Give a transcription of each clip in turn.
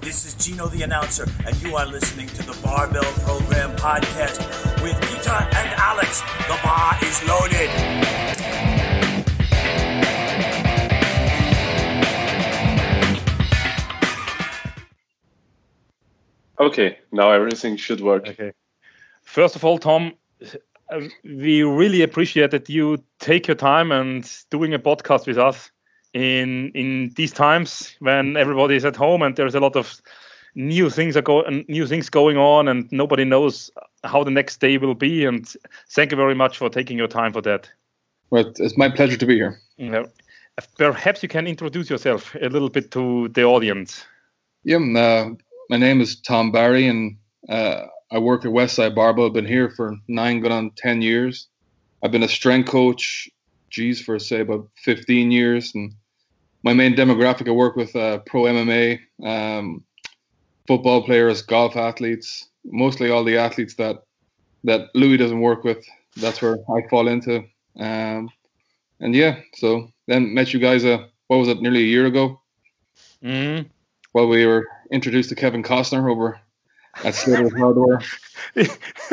This is Gino the announcer, and you are listening to the Barbell Program podcast with Peter and Alex. The bar is loaded. Okay, now everything should work. Okay. First of all, Tom, uh, we really appreciate that you take your time and doing a podcast with us in in these times when everybody is at home and there's a lot of new things are going new things going on and nobody knows how the next day will be. And thank you very much for taking your time for that. Well it's my pleasure to be here. Perhaps you can introduce yourself a little bit to the audience. Yeah uh, my name is tom barry and uh, i work at westside barbell i've been here for nine going on 10 years. I've been a strength coach geez, for say about 15 years. And my main demographic, I work with uh, pro MMA, um, football players, golf athletes, mostly all the athletes that that Louie doesn't work with. That's where I fall into. Um, and yeah, so then met you guys. Uh, what was it? Nearly a year ago. Mm-hmm. While we were introduced to Kevin Costner over at Slater's Hardware.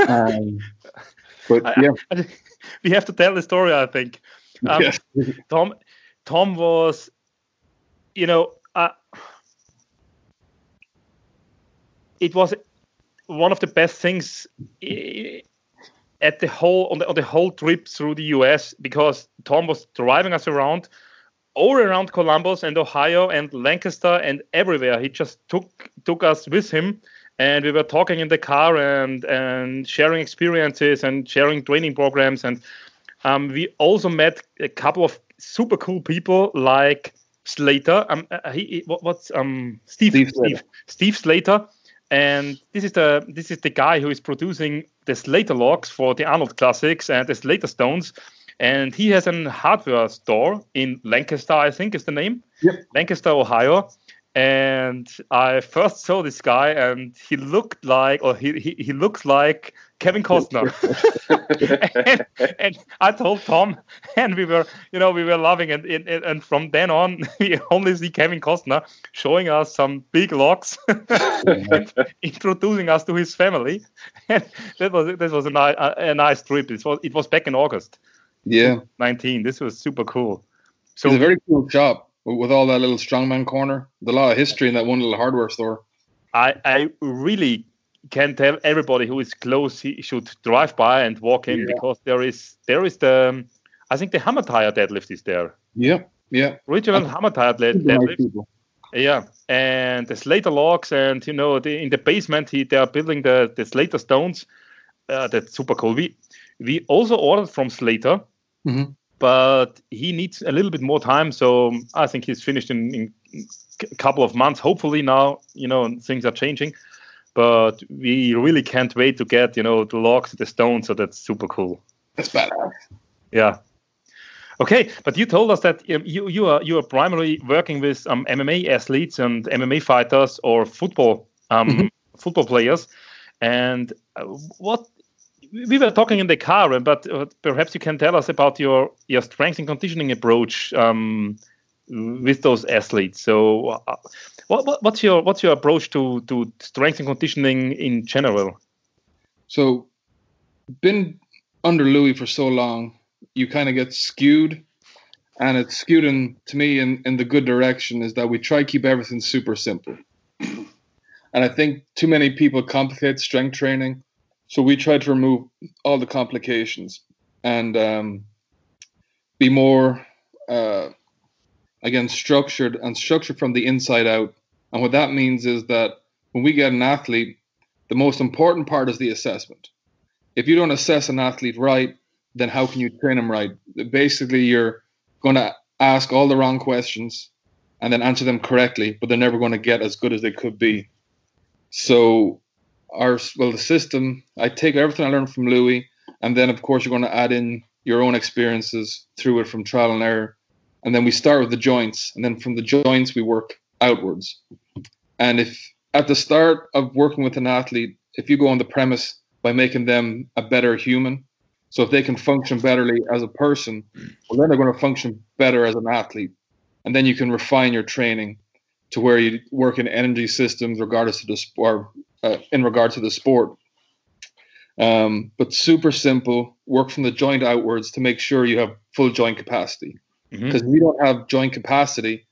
um, but yeah, I, I, we have to tell the story. I think. Um, yes. Tom, Tom was, you know, uh, it was one of the best things at the whole on the, on the whole trip through the U.S. because Tom was driving us around all around Columbus and Ohio and Lancaster and everywhere. He just took took us with him, and we were talking in the car and and sharing experiences and sharing training programs and um, we also met a couple of super cool people like Slater. Um, uh, he, what, what's um Steve Steve Steve, Steve Slater, and this is the this is the guy who is producing the Slater logs for the Arnold Classics and the Slater Stones. And he has a hardware store in Lancaster, I think is the name. Yep. Lancaster, Ohio and I first saw this guy, and he looked like, or he he, he looks like Kevin Costner. and, and, I told Tom, and we were, you know, we were loving it. And, and from then on, we only see Kevin Costner showing us some big logs and introducing us to his family. And that was that was a, ni- a, a nice trip. It was it was back in August. Yeah, 19. This was super cool. So it's a very cool shop with all that little strongman corner. There's a lot of history in that one little hardware store. I, I really can tell everybody who is close he should drive by and walk in yeah. because there is there is the I think the hammer tire deadlift is there. Yeah, yeah. Regional hammer tire deadlift. Yeah, and the Slater logs and you know the, in the basement he they are building the the Slater stones. Uh, that's super cool. We we also ordered from Slater. Mm-hmm but he needs a little bit more time. So I think he's finished in, in a couple of months. Hopefully now, you know, things are changing. But we really can't wait to get, you know, the logs, the stones. So that's super cool. That's badass. Yeah. Okay, but you told us that um, you you are you are primarily working with um, MMA athletes and MMA fighters or football um, mm-hmm. football players. And uh, what we were talking in the car, but uh, perhaps you can tell us about your your strength and conditioning approach um, with those athletes. So, uh, what, what, what's your what's your approach to to strength and conditioning in general? So, been under Louie for so long, you kind of get skewed, and it's skewed in, to me in in the good direction. Is that we try to keep everything super simple, and I think too many people complicate strength training so we try to remove all the complications and um, be more, uh, again, structured and structured from the inside out. And what that means is that when we get an athlete, the most important part is the assessment. If you don't assess an athlete right, then how can you train them right? Basically, you're going to ask all the wrong questions and then answer them correctly, but they're never going to get as good as they could be. So our well the system i take everything i learned from louie and then of course you're going to add in your own experiences through it from trial and error. And then we start with the joints and then from the joints we work outwards. And if at the start of working with an athlete if you go on the premise by making them a better human so if they can function betterly as a person well then they're going to function better as an athlete. And then you can refine your training to where you work in energy systems, regardless of the sport, uh, in regard to the sport. Um, but super simple. Work from the joint outwards to make sure you have full joint capacity. Because mm-hmm. if you don't have joint capacity,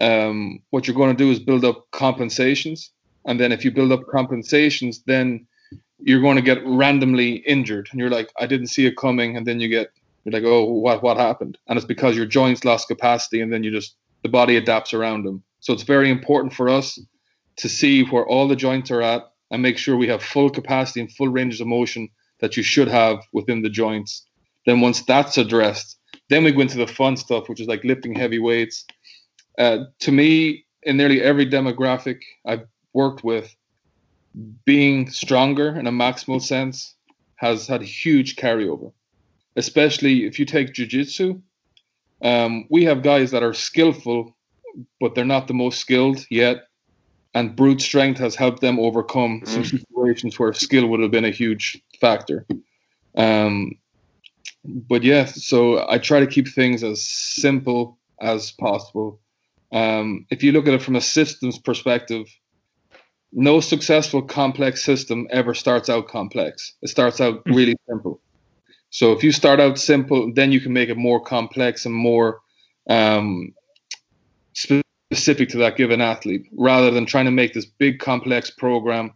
um, what you're going to do is build up compensations, and then if you build up compensations, then you're going to get randomly injured, and you're like, I didn't see it coming, and then you get you're like, oh, what what happened? And it's because your joints lost capacity, and then you just the body adapts around them. So it's very important for us to see where all the joints are at and make sure we have full capacity and full ranges of motion that you should have within the joints. Then once that's addressed, then we go into the fun stuff, which is like lifting heavy weights. Uh, to me, in nearly every demographic I've worked with, being stronger in a maximal sense has had huge carryover especially if you take jiu-jitsu um, we have guys that are skillful but they're not the most skilled yet and brute strength has helped them overcome mm. some situations where skill would have been a huge factor um, but yeah so i try to keep things as simple as possible um, if you look at it from a systems perspective no successful complex system ever starts out complex it starts out mm. really simple so if you start out simple, then you can make it more complex and more um, specific to that given athlete, rather than trying to make this big complex program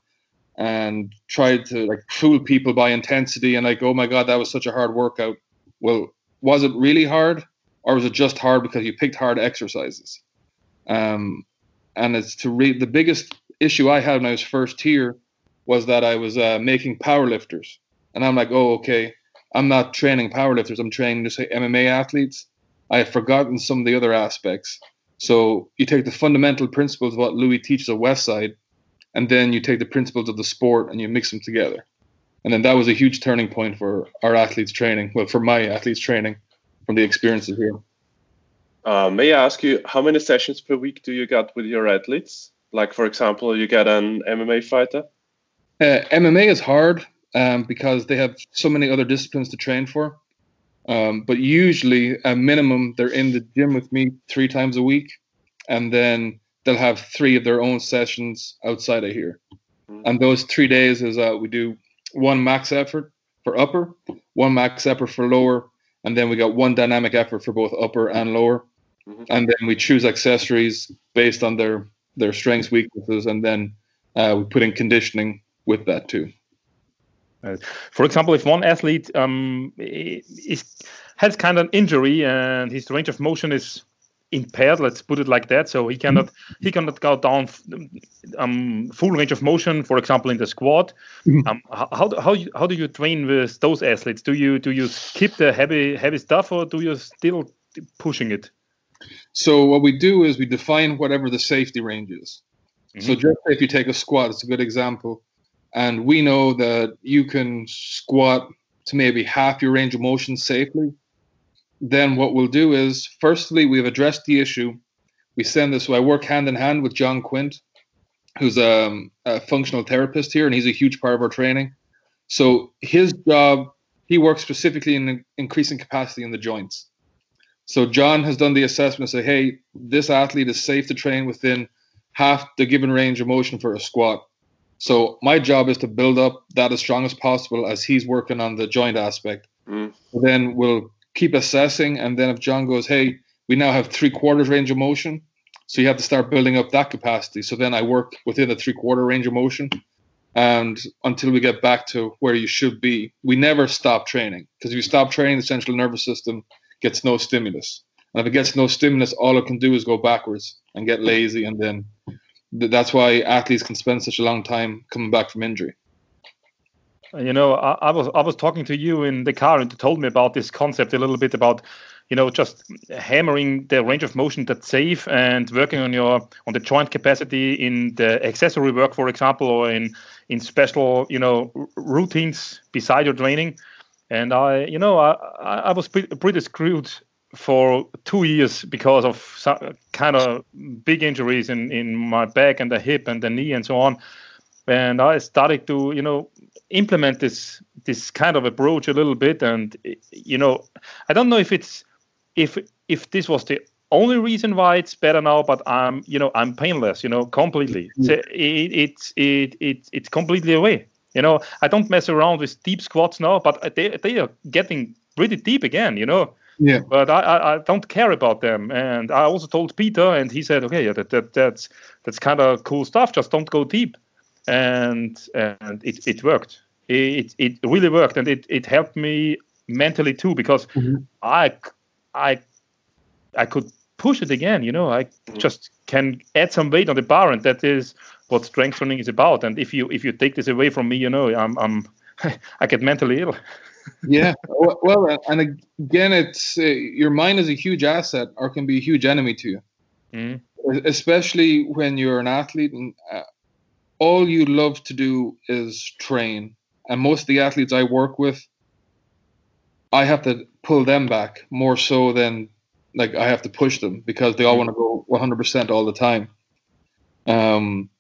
and try to like fool people by intensity and like, oh my god, that was such a hard workout. Well, was it really hard, or was it just hard because you picked hard exercises? Um, and it's to read the biggest issue I had when I was first here was that I was uh, making powerlifters, and I'm like, oh okay I'm not training powerlifters. I'm training say MMA athletes. I have forgotten some of the other aspects. So you take the fundamental principles of what Louie teaches at Westside, and then you take the principles of the sport and you mix them together. And then that was a huge turning point for our athletes training. Well, for my athletes training from the experiences here. Uh, may I ask you how many sessions per week do you get with your athletes? Like, for example, you get an MMA fighter. Uh, MMA is hard um, because they have so many other disciplines to train for. Um, but usually, a minimum, they're in the gym with me three times a week, and then they'll have three of their own sessions outside of here. Mm-hmm. And those three days is uh, we do one max effort for upper, one max effort for lower, and then we got one dynamic effort for both upper and lower. Mm-hmm. And then we choose accessories based on their their strengths, weaknesses, and then uh, we put in conditioning with that too. For example, if one athlete um, is, has kind of an injury and his range of motion is impaired, let's put it like that, so he cannot he cannot go down um, full range of motion, for example, in the squat. Mm-hmm. Um, how how how do you train with those athletes? Do you do you skip the heavy heavy stuff or do you still pushing it? So what we do is we define whatever the safety range is. Mm-hmm. So just if you take a squat, it's a good example and we know that you can squat to maybe half your range of motion safely, then what we'll do is, firstly, we've addressed the issue. We send this. So I work hand in hand with John Quint, who's a, a functional therapist here, and he's a huge part of our training. So his job, he works specifically in increasing capacity in the joints. So John has done the assessment and say, hey, this athlete is safe to train within half the given range of motion for a squat. So my job is to build up that as strong as possible as he's working on the joint aspect. Mm. Then we'll keep assessing, and then if John goes, "Hey, we now have three quarters range of motion," so you have to start building up that capacity. So then I work within the three quarter range of motion, and until we get back to where you should be, we never stop training because if you stop training, the central nervous system gets no stimulus, and if it gets no stimulus, all it can do is go backwards and get lazy, and then that's why athletes can spend such a long time coming back from injury. You know, I, I, was I was talking to you in the car, and you told me about this concept a little bit about, you know, just hammering the range of motion that's safe and working on your on the joint capacity in the accessory work, for example, or in in special you know routines beside your training. And I, you know, I I was pretty, pretty screwed for two years because of some kind of big injuries in, in my back and the hip and the knee and so on. And I started to, you know, implement this this kind of approach a little bit. And you know, I don't know if it's if if this was the only reason why it's better now, but I'm, you know, I'm painless, you know, completely. Mm-hmm. So it, it's it, it, it's completely away. You know, I don't mess around with deep squats now, but they they are getting pretty deep again. You know. Yeah. But I, I, I don't care about them, and I also told Peter, and he said, okay, yeah, that, that that's that's kind of cool stuff. Just don't go deep, and and it, it worked. It it really worked, and it, it helped me mentally too because Mhm. I I I could push it again. You know, I just can add some weight on the bar, and that is what strength training is about. And if you if you take this away from me, you know, I'm I'm I get mentally ill. Yeah. Well- and again it's uh, your mind is a huge asset or can be a huge enemy to you. Mhm. especially when you're an athlete and uh, all you love to do is train. And most of the athletes i work with i have to pull them back more so than like i have to push them because they all want to go 100% all the time. Um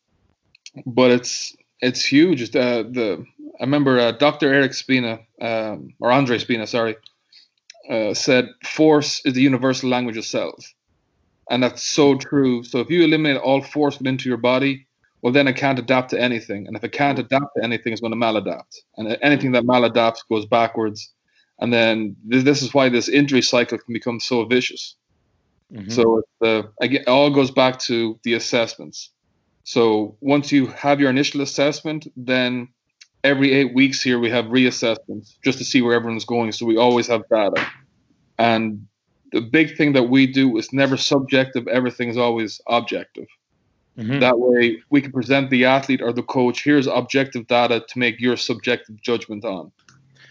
but it's it's huge. Uh, the i remember uh, dr eric spina um, or andreo spina sorry uh, said force is the universal language of cells and that's so true. So if you eliminate all force into your body, well, then it can't adapt to anything. And if it can't adapt to anything, it's going to maladapt. And anything that maladapts goes backwards. And then this, this is why this injury cycle can become so vicious. Mhm. So it's, uh, again, it all goes back to the assessments. So once you have your initial assessment, then every eight weeks here we have reassessments just to see where everyone's going. So we always have data. And the big thing that we do is never subjective, everything is always objective. Mhm. That way we can present the athlete or the coach, here's objective data to make your subjective judgment on.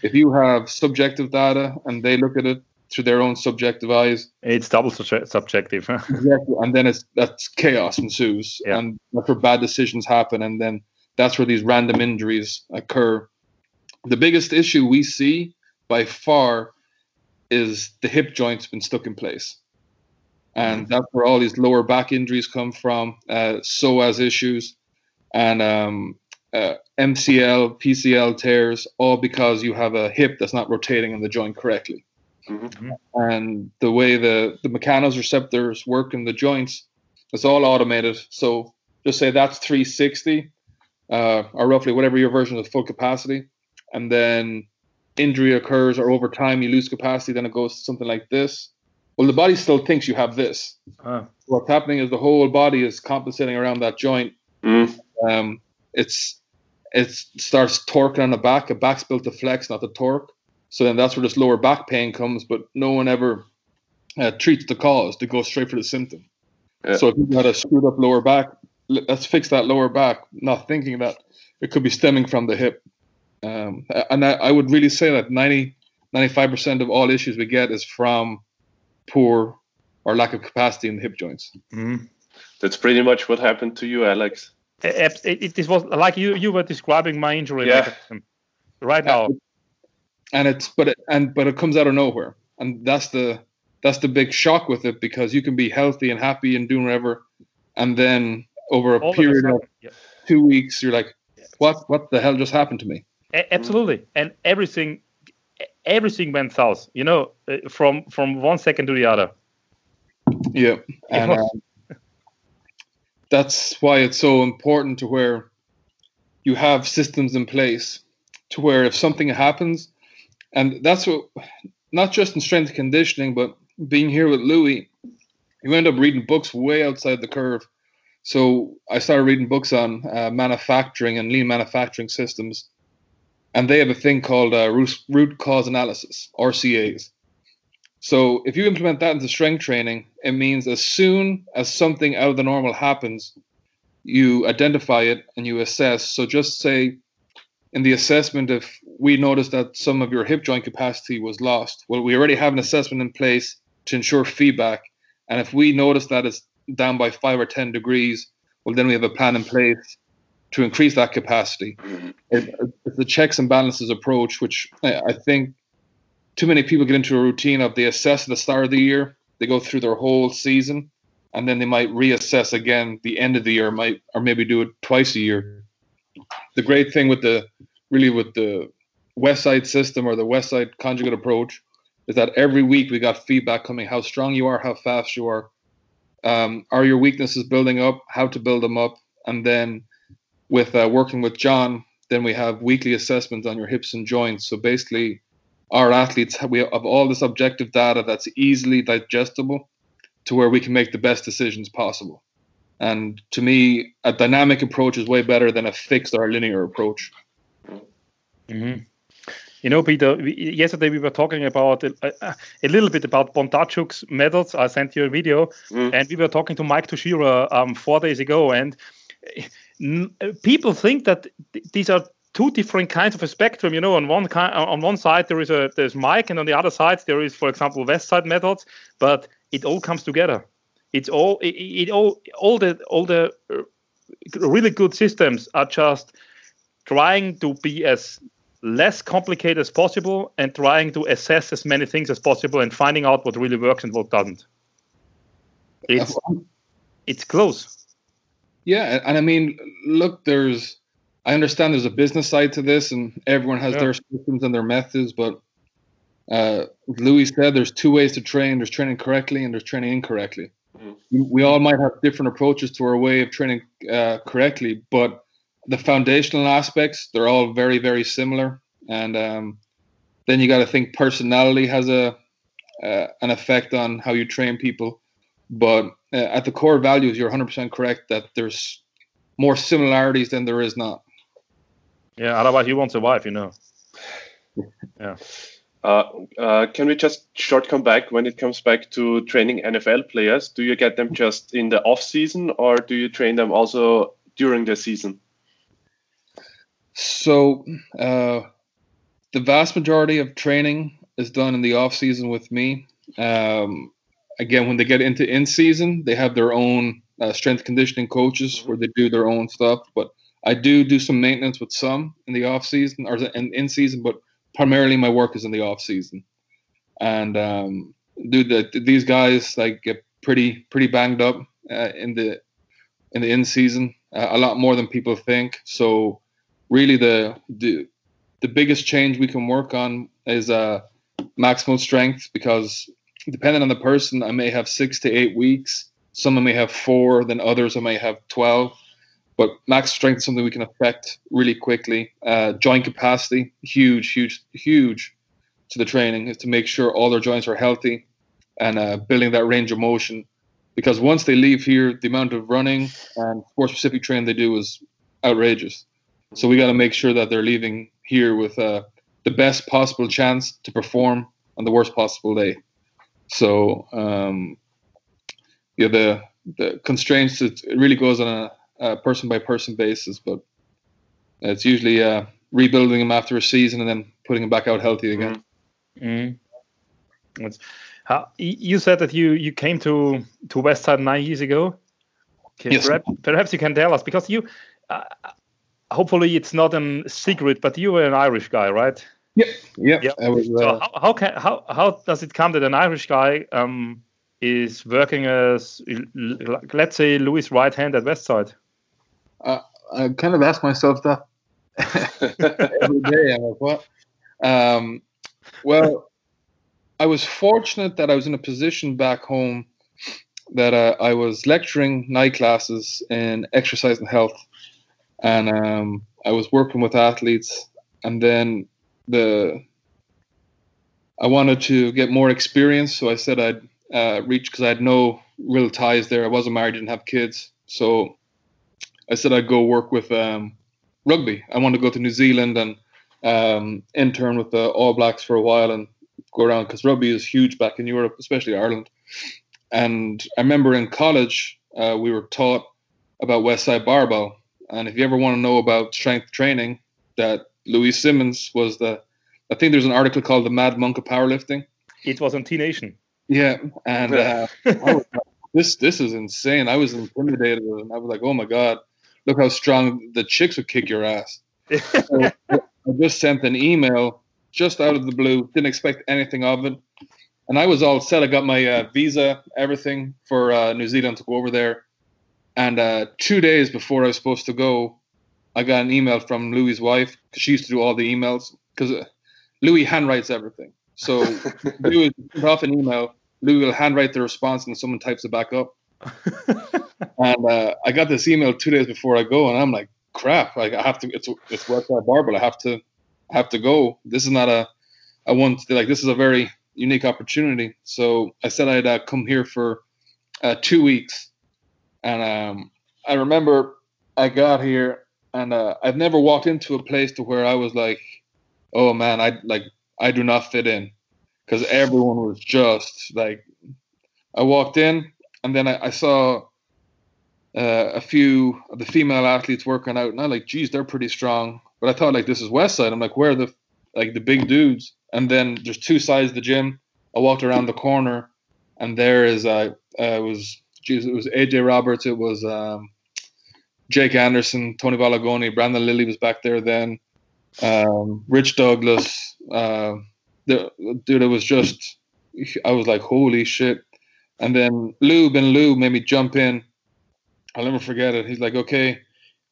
If you have subjective data and they look at it through their own subjective eyes, It's double subje- subjective. exactly, and then it's that's chaos ensues, Yeah. and that's where bad decisions happen, and then that's where these random injuries occur. The biggest issue we see by far is the hip joint's been stuck in place, and that's where all these lower back injuries come from, uh, psoas issues, and um, uh, MCL, PCL tears, all because you have a hip that's not rotating in the joint correctly. Mhm. and the way the the mechanoreceptors work in the joints it's all automated. So just say that's 360 uh, or roughly whatever your version of full capacity and then injury occurs or over time you lose capacity then it goes to something like this well the body still thinks you have this Ah, what's happening is the whole body is compensating around that joint Mm. um, it's it starts torquing on the back. The back's built to flex, not to torque. So then that's where this lower back pain comes. But no one ever uh, treats the cause. They go straight for the symptom. Yeah. So if you've got a screwed up lower back, l- let's fix that lower back, not thinking that it could be stemming from the hip. Um, and I, I would really say that 90, 95% of all issues we get is from poor or lack of capacity in the hip joints. mhm. That's pretty much what happened to you, Alex. It, it, it, this was like you you were describing my injury Yeah. right now. and it's but it, and but it comes out of nowhere and that's the that's the big shock with it because you can be healthy and happy and doing whatever and then over a All period of yeah. two weeks you're like what what the hell just happened to me? A- absolutely. And everything everything went south you know uh, from from one second to the other. Yeah. And um, that's why it's so important to where you have systems in place to where if something happens and that's what not just in strength conditioning but being here with louie you end up reading books way outside the curve so i started reading books on uh, manufacturing and lean manufacturing systems and they have a thing called uh, root, root cause analysis rcas so if you implement that into strength training, it means as soon as something out of the normal happens, you identify it and you assess. So just say in the assessment, if we notice that some of your hip joint capacity was lost, well, we already have an assessment in place to ensure feedback. And if we notice that it's down by five or 10 degrees, well, then we have a plan in place to increase that capacity. Mm-hmm. It, it's the checks and balances approach, which I I think too many people get into a routine of they assess at the start of the year, they go through their whole season, and then they might reassess again the end of the year, might or maybe do it twice a year. The great thing with the really with the West Side system or the West Side conjugate approach is that every week we got feedback coming how strong you are, how fast you are, um, are your weaknesses building up, how to build them up, and then with uh, working with John, then we have weekly assessments on your hips and joints. So basically, our athletes we have all this objective data that's easily digestible to where we can make the best decisions possible. And to me, a dynamic approach is way better than a fixed or linear approach. Mm-hmm. You know, Peter, we, yesterday we were talking about a, a, little bit about Bondarchuk's methods. I sent you a video, mm. and we were talking to Mike Tuchscherer um, four days ago. And n- people think that th- these are two different kinds of a spectrum. You know, on one kind, on one side there is a there's Mike, and on the other side there is, for example, West Side methods. But it all comes together. It's all it, it all all the all the uh, really good systems are just trying to be as less complicated as possible and trying to assess as many things as possible and finding out what really works and what doesn't. It's it's close. Yeah, and I mean, look, there's I understand there's a business side to this, and everyone has yeah. their systems and their methods. But uh, Louie said there's two ways to train: there's training correctly and there's training incorrectly. Mm-hmm. We all might have different approaches to our way of training uh, correctly, but the foundational aspects they're all very very similar, and um, then you got to think personality has a uh, an effect on how you train people. But uh, at the core values, you're 100% correct that there's more similarities than there is not. Yeah, otherwise you won't survive, you know. Yeah. Uh, uh, can we just short come back when it comes back to training NFL players? Do you get them just in the off season, or do you train them also during the season? So, uh, the vast majority of training is done in the off season with me. Um, again, when they get into in season, they have their own uh, strength conditioning coaches where they do their own stuff. But I do do some maintenance with some in the off season or in, in season, but primarily my work is in the off season. And um, dude, the, these guys like get pretty pretty banged up uh, in the in the in season, uh, a lot more than people think. So really, the the the biggest change we can work on is uh, maximal strength because depending on the person, I may have six to eight weeks. Some I may have four, then others I may have twelve but max strength is something we can affect really quickly. Uh, joint capacity, huge, huge, huge to the training is to make sure all their joints are healthy and uh, building that range of motion. Because once they leave here, the amount of running and sport specific training they do is outrageous. So we got to make sure that they're leaving here with uh, the best possible chance to perform on the worst possible day. So um, yeah, the the constraints it really goes on a uh, person by person basis, but it's usually uh, rebuilding them after a season and then putting them back out healthy again. Mm-hmm. How, you said that you you came to to Westside nine years ago. Okay, yes. perhaps, perhaps you can tell us because you. Uh, hopefully, it's not a secret, but you were an Irish guy, right? Yeah, yeah. yeah. Was, so uh, how, how can how how does it come that an Irish guy um, is working as let's say Louie's right hand at Westside? uh, I kind of ask myself that every day. I'm like, what? Um, well, I was fortunate that I was in a position back home that uh, I was lecturing night classes in exercise and health, and um, I was working with athletes, and then the I wanted to get more experience, so I said I'd uh, reach because I had no real ties there. I wasn't married, didn't have kids, so I said I'd go work with um, rugby. I wanted to go to New Zealand and um, intern with the All Blacks for a while and go around because rugby is huge back in Europe, especially Ireland. And I remember in college uh, we were taught about Westside Barbell, and if you ever want to know about strength training, that Louie Simmons was the. I think there's an article called "The Mad Monk of Powerlifting." It was on T Nation. Yeah, and uh, was, this this is insane. I was intimidated, and I was like, "Oh my god!" look how strong the chicks would kick your ass. so I just sent an email just out of the blue, didn't expect anything of it. And I was all set. I got my uh, visa, everything for uh, New Zealand to go over there. And uh, two days before I was supposed to go, I got an email from Louie's wife because she used to do all the emails because uh, Louie handwrites everything. So Lou will off an email. Lou will handwrite the response, and someone types it back up. and uh, I got this email two days before I go, and I'm like, crap! Like I have to. It's it's Westside Barbell. I have to have to go. This is not a. I want to, like this is a very unique opportunity. So I said I'd uh, come here for uh, two weeks, and um, I remember I got here, and uh, I've never walked into a place to where I was like, oh man, I like I do not fit in, because everyone was just like, I walked in, and then I, I saw uh, a few of the female athletes working out, and I'm like, geez, they're pretty strong. But I thought like this is Westside. I'm like, where are the like the big dudes? And then there's two sides of the gym. I walked around the corner, and there is uh, uh was geez, it was AJ Roberts, it was um, Jake Anderson, Tony Bolognone, Brandon Lilly was back there then, um, Rich Douglas. Uh, the, dude, it was just I was like, holy shit. And then Lou Ben Lou made me jump in. I'll never forget it. He's like, okay,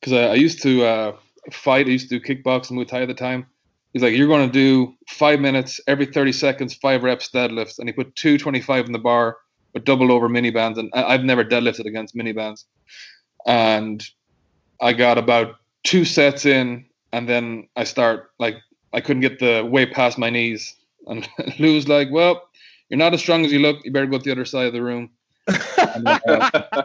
because I, I, used to uh, fight. I used to do kickboxing, Muay Thai at the time. He's like, you're going to do five minutes every 30 seconds, five reps deadlifts, and he put 225 in the bar with double over mini bands, and I, I've never deadlifted against mini bands, and I got about two sets in, and then I start like I couldn't get the weight past my knees, and Lou's like, well you're not as strong as you look. You better go to the other side of the room. and, uh,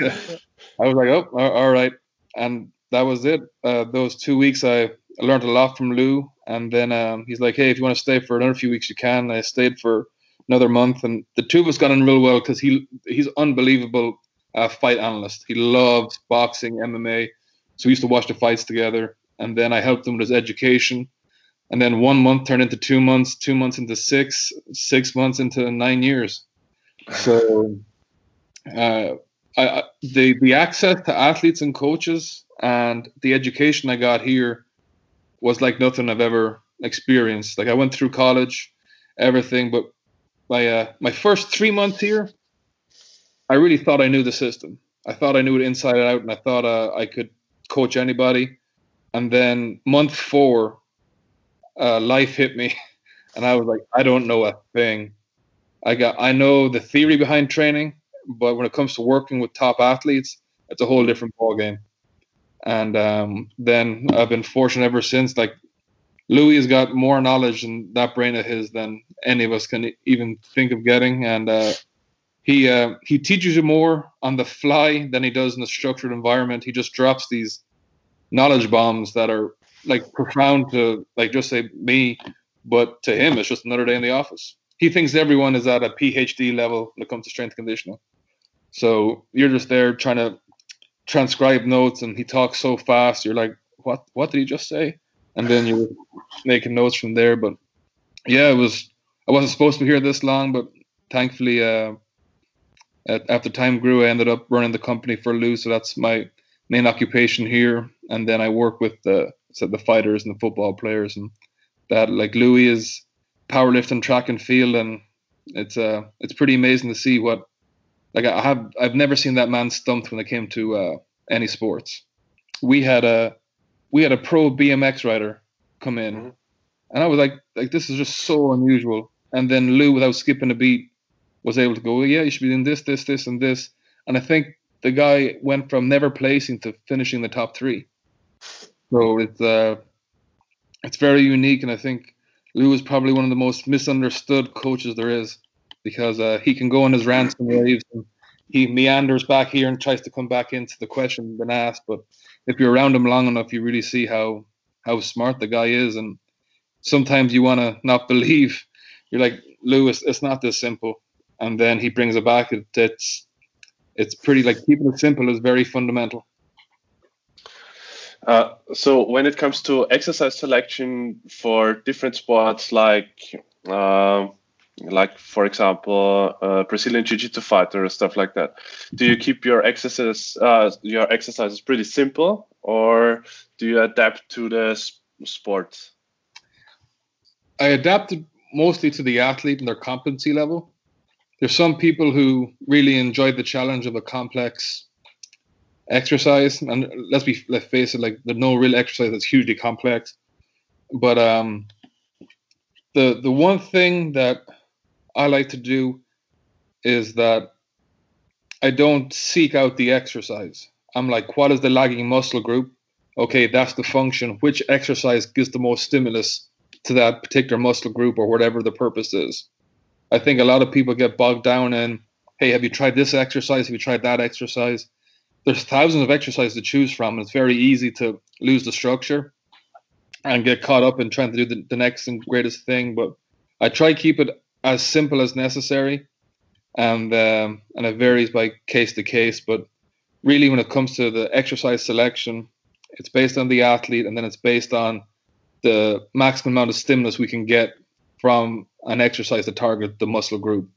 I was like, oh, all right. And that was it. Uh, those two weeks, I learned a lot from Lou. And then um, he's like, hey, if you want to stay for another few weeks, you can. I stayed for another month, and the two of us got on real well because he he's unbelievable uh, fight analyst. He loves boxing, MMA. So we used to watch the fights together. And then I helped him with his education and then one month turned into two months, two months into six, six months into nine years. So, uh, I, the the access to athletes and coaches and the education I got here was like nothing I've ever experienced. Like I went through college, everything, but my uh, my first three months here, I really thought I knew the system. I thought I knew it inside out, and I thought uh, I could coach anybody. And then month four, uh, life hit me, and I was like, I don't know a thing. I got I know the theory behind training, but when it comes to working with top athletes, it's a whole different ballgame. And um, then I've been fortunate ever since. Like Louie has got more knowledge in that brain of his than any of us can even think of getting, and uh, he uh, he teaches you more on the fly than he does in a structured environment. He just drops these knowledge bombs that are like profound to like just say me, but to him it's just another day in the office. He thinks everyone is at a PhD level when it comes to strength conditioning. So you're just there trying to transcribe notes, and he talks so fast. You're like, what? What did he just say? And then you're making notes from there. But yeah, it was. I wasn't supposed to be here this long, but thankfully, uh, after time grew, I ended up running the company for Lou. So that's my main occupation here. And then I work with the so the fighters and the football players and that like Louie is powerlifting track and field and it's uh it's pretty amazing to see what like I have I've never seen that man stumped when it came to uh, any sports. We had a we had a pro BMX rider come in mm-hmm. and I was like like this is just so unusual. And then Lou without skipping a beat was able to go, yeah, you should be doing this, this, this, and this. And I think the guy went from never placing to finishing the top three. So it's uh, it's very unique, and I think Lou is probably one of the most misunderstood coaches there is because uh, he can go on his rants and raves, and he meanders back here and tries to come back into the question been asked. But if you're around him long enough, you really see how how smart the guy is, and sometimes you want to not believe. You're like Louie, it's not this simple, and then he brings it back. It, it's it's pretty like keeping it simple is very fundamental. Uh, so when it comes to exercise selection for different sports, like uh, like for example, uh, Brazilian Jiu-Jitsu fighter or stuff like that, do you keep your exercises uh, your exercises pretty simple, or do you adapt to the sport? I adapted mostly to the athlete and their competency level. There's some people who really enjoy the challenge of a complex exercise. And let's be let's face it, like there's no real exercise that's hugely complex. But um, the the one thing that I like to do is that I don't seek out the exercise. I'm like, what is the lagging muscle group? Okay, that's the function. Which exercise gives the most stimulus to that particular muscle group or whatever the purpose is? I think a lot of people get bogged down in, hey, have you tried this exercise? Have you tried that exercise? There's thousands of exercises to choose from. It's very easy to lose the structure and get caught up in trying to do the, the next and greatest thing. But I try to keep it as simple as necessary, and um, and it varies by case to case. But really, when it comes to the exercise selection, it's based on the athlete, and then it's based on the maximum amount of stimulus we can get from an exercise to target the muscle group.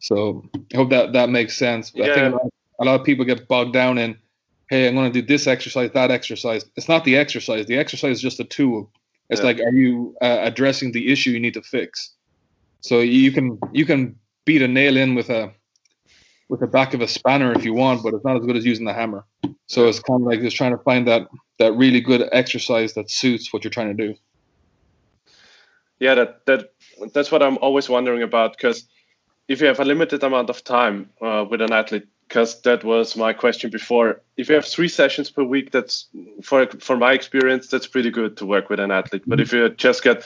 So I hope that that makes sense. Yeah. I think a lot, a lot of people get bogged down in hey, I'm going to do this exercise, that exercise. It's not the exercise. The exercise is just a tool. It's yeah. like, are you uh, addressing the issue you need to fix? So you can you can beat a nail in with a with the back of a spanner if you want, but it's not as good as using the hammer. So it's kind of like just trying to find that that really good exercise that suits what you're trying to do. Yeah, that that that's what I'm always wondering about because if you have a limited amount of time uh, with an athlete, because that was my question before. If you have three sessions per week, that's for for my experience, that's pretty good to work with an athlete. But if you just get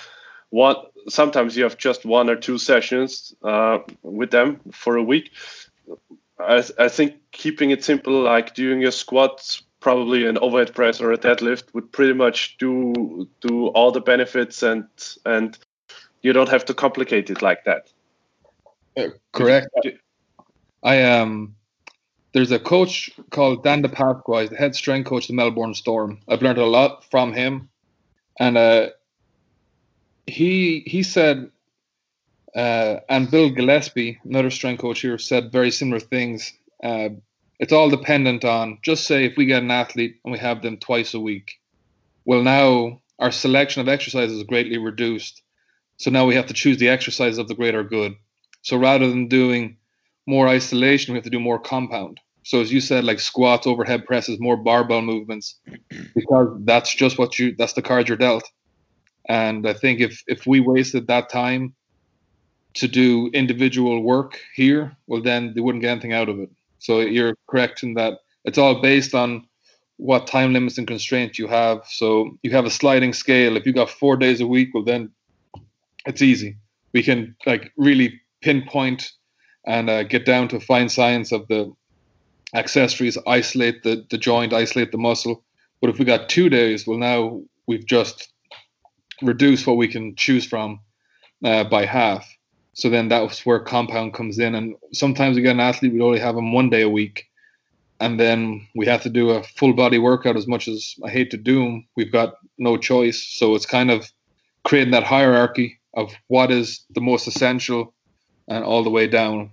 one, sometimes you have just one or two sessions uh, with them for a week. I, I think keeping it simple, like doing your squats, probably an overhead press or a deadlift, would pretty much do do all the benefits, and and you don't have to complicate it like that. Uh, correct. I um there's a coach called Dan Di Pasqua. He's the head strength coach of the Melbourne Storm. I've learned a lot from him, and uh, he he said, uh, and Bill Gillespie, another strength coach here, said very similar things. Uh, it's all dependent on just say if we get an athlete and we have them twice a week. Well, now our selection of exercises is greatly reduced, so now we have to choose the exercise of the greater good. So rather than doing more isolation, we have to do more compound. So as you said, like squats, overhead presses, more barbell movements, because that's just what you that's the card you're dealt. And I think if if we wasted that time to do individual work here, well then they wouldn't get anything out of it. So you're correct in that it's all based on what time limits and constraints you have. So you have a sliding scale. If you got four days a week, well then it's easy. We can like really pinpoint and uh, get down to fine science of the accessories, isolate the, the joint, isolate the muscle. But if we got two days, well, now we've just reduced what we can choose from uh, by half. So then that's where compound comes in. And sometimes we get an athlete, we only have them one day a week. And then we have to do a full body workout as much as I hate to do them. We've got no choice. So it's kind of creating that hierarchy of what is the most essential and all the way down.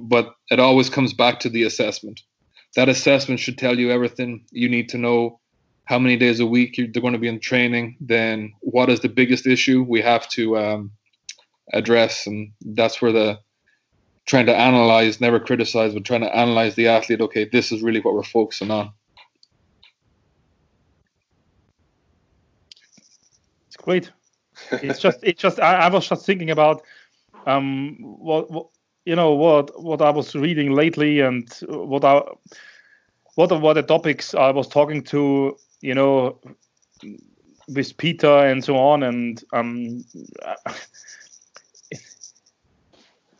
But it always comes back to the assessment. That assessment should tell you everything you need to know. How many days a week they're going to be in training? Then what is the biggest issue we have to um, address? And that's where the trying to analyze, never criticize, but trying to analyze the athlete. Okay, this is really what we're focusing on. It's great. It's just, it's just. I, I was just thinking about um, what, what you know what what I was reading lately and what I what are what the topics I was talking to you know with Peter and so on and um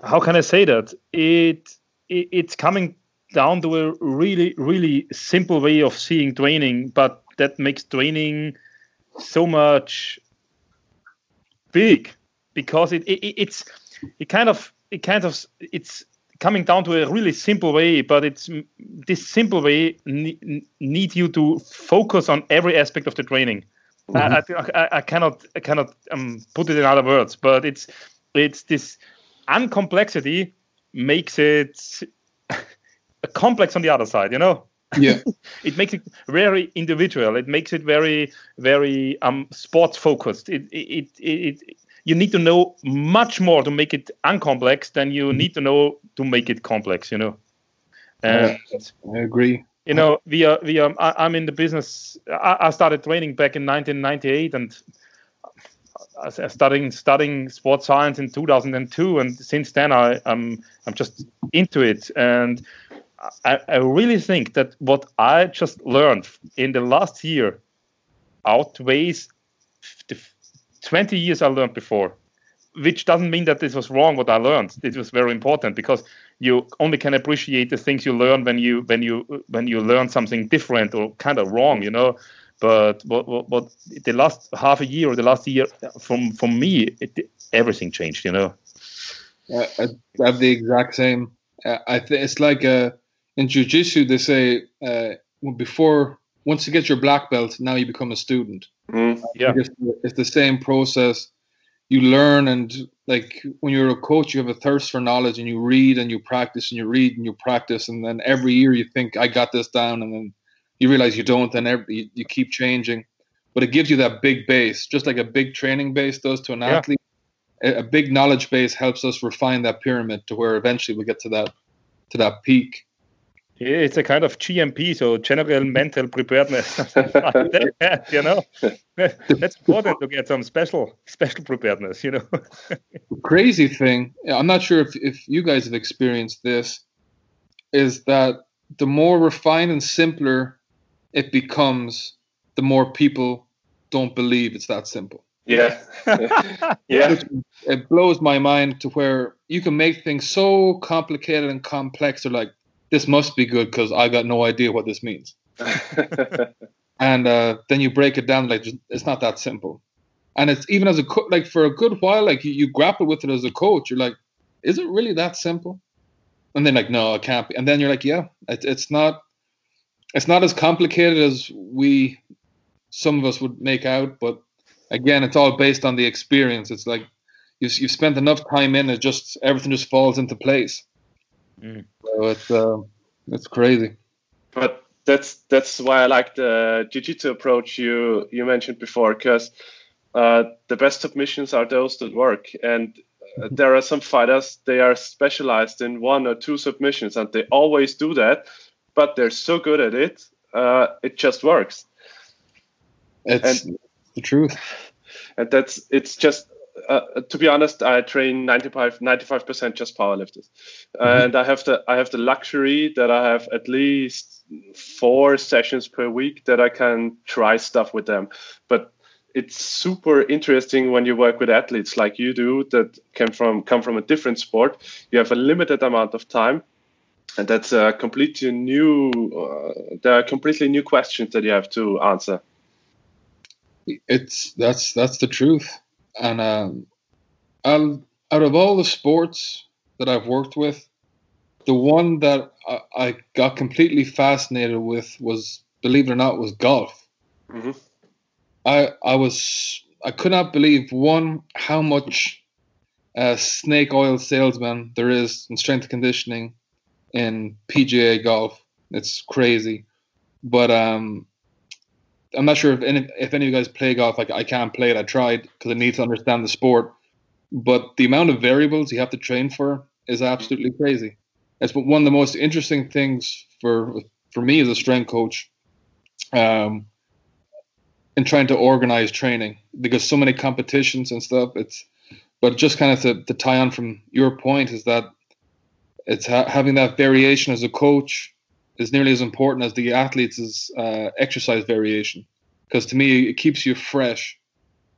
how can I say that? It, it it's coming down to a really really simple way of seeing training but that makes training so much big because it, it it's it kind of it kind of it's coming down to a really simple way but it's this simple way ne- need you to focus on every aspect of the training. Mm-hmm. I, I, I, cannot i cannot um, put it in other words but it's it's this uncomplexity makes it a complex on the other side you know? Yeah. It makes it very individual. It makes it very very um sports focused. It it, it, it you need to know much more to make it uncomplex than you mm-hmm. need to know to make it complex. You know. And, I agree. You know, we are we are. I, am in the business. I, I, started training back in 1998, and studying studying sports science in 2002, and since then I, I'm I'm just into it, and I, I really think that what I just learned in the last year outweighs 20 years I learned before. Which doesn't mean that this was wrong what I learned. It was very important because you only can appreciate the things you learn when you when you when you learn something different or kind of wrong, you know. But but, but the last half a year or the last year from from me, it, everything changed, you know. I have the exact same. Uh, I think it's like uh, in jujitsu they say uh, before once you get your black belt, now you become a student. Mm, yeah, it's, it's, the same process. You learn, and like when you're a coach, you have a thirst for knowledge, and you read and you practice and you read and you practice, and then every year you think I got this down, and then you realize you don't, and every, you, you keep changing. But it gives you that big base, just like a big training base does to an yeah. athlete. A, a big knowledge base helps us refine that pyramid to where eventually we get to that to that peak it's a kind of GMP, so general mental preparedness. you know, that's important to get some special special preparedness. You know. Crazy thing, I'm not sure if if you guys have experienced this, is that the more refined and simpler it becomes, the more people don't believe it's that simple. Yeah. yeah. It blows my mind to where you can make things so complicated and complex. Or like, this must be good because I got no idea what this means. and uh, then you break it down like it's not that simple. And it's even as a co- like for a good while, like you, you grapple with it as a coach. You're like, is it really that simple? And then like, no, it can't be. And then you're like, yeah, it, it's not. It's not as complicated as we, some of us would make out. But again, it's all based on the experience. It's like you've, you've spent enough time in it, just everything just falls into place. Mm. So it's uh, it's crazy. But that's that's why I like the jiu-jitsu approach you you mentioned before, because uh, the best submissions are those that work, and uh, there are some fighters they are specialized in one or two submissions, and they always do that, but they're so good at it, uh, it just works. It's and, the truth, and that's it's just uh, to be honest, I train 95 percent just powerlifters, mm-hmm. and I have the I have the luxury that I have at least four sessions per week that I can try stuff with them. But it's super interesting when you work with athletes like you do that come from come from a different sport. You have a limited amount of time, and that's a completely new. Uh, there are completely new questions that you have to answer. It's that's that's the truth and um, I'll, out of all the sports that I've worked with, the one that I, I got completely fascinated with was, believe it or not, was golf. Mm-hmm. I I was I could not believe one how much uh, snake oil salesman there is in strength conditioning in PGA golf. It's crazy, but um, I'm not sure if any if any of you guys play golf. Like I can't play it. I tried because I need to understand the sport, but the amount of variables you have to train for is absolutely crazy. It's one of the most interesting things for for me as a strength coach, um, in trying to organize training because so many competitions and stuff. It's but just kind of to, to tie on from your point is that it's ha- having that variation as a coach is nearly as important as the athletes' uh, exercise variation. Because to me, it keeps you fresh.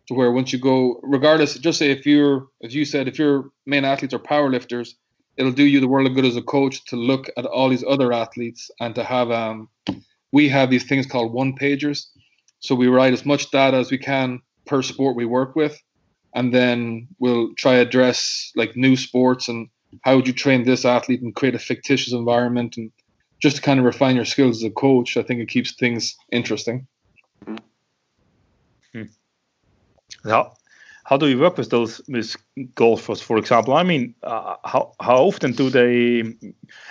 To where once you go, regardless, just say if you're, as you said, if your main athletes are powerlifters, it'll do you the world of good as a coach to look at all these other athletes and to have. Um, we have these things called one pagers, so we write as much data as we can per sport we work with, and then we'll try address like new sports and how would you train this athlete and create a fictitious environment and just to kind of refine your skills as a coach, I think it keeps things interesting. Hmm. How how do you work with those with golfers, for example? I mean, uh, how how often do they?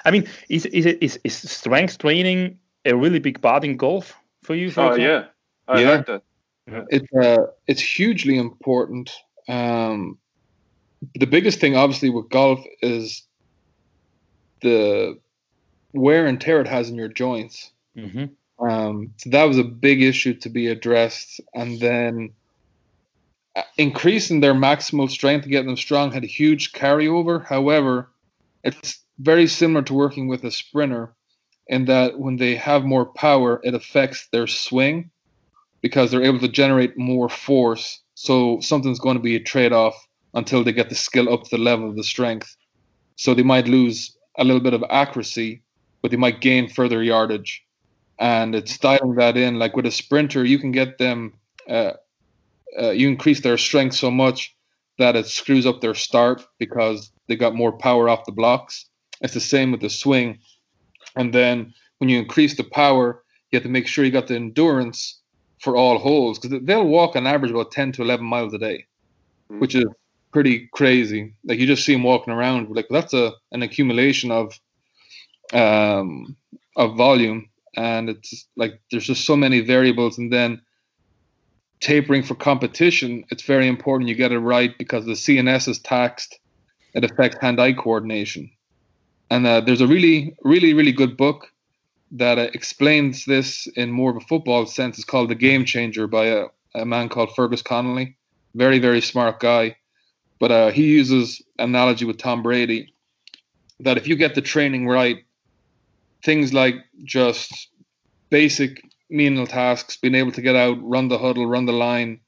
I mean, is is it is, is strength training a really big part in golf for you? For oh yeah, I yeah. like that. Yeah. It's uh, it's hugely important. Um, the biggest thing, obviously, with golf is the wear and tear it has in your joints. Mm-hmm. Um, so that was a big issue to be addressed. And then increasing their maximal strength to get them strong had a huge carryover. However, it's very similar to working with a sprinter in that when they have more power, it affects their swing because they're able to generate more force. So something's going to be a trade off until they get the skill up to the level of the strength. So they might lose a little bit of accuracy, but they might gain further yardage. And it's dialing that in. Like with a sprinter, you can get them, uh, uh, you increase their strength so much that it screws up their start because they got more power off the blocks. It's the same with the swing. And then when you increase the power, you have to make sure you got the endurance for all holes because they'll walk on average about 10 to 11 miles a day, mm-hmm. which is pretty crazy. Like you just see them walking around, like that's a an accumulation of um, of volume, and it's like there's just so many variables. And then tapering for competition, it's very important you get it right because the CNS is taxed. It affects hand-eye coordination, and uh, there's a really, really, really good book that uh, explains this in more of a football sense. It's called The Game Changer by a, a man called Fergus Connolly. Very, very smart guy but uh, he uses analogy with Tom Brady that if you get the training right, things like just basic menial tasks, being able to get out, run the huddle, run the line,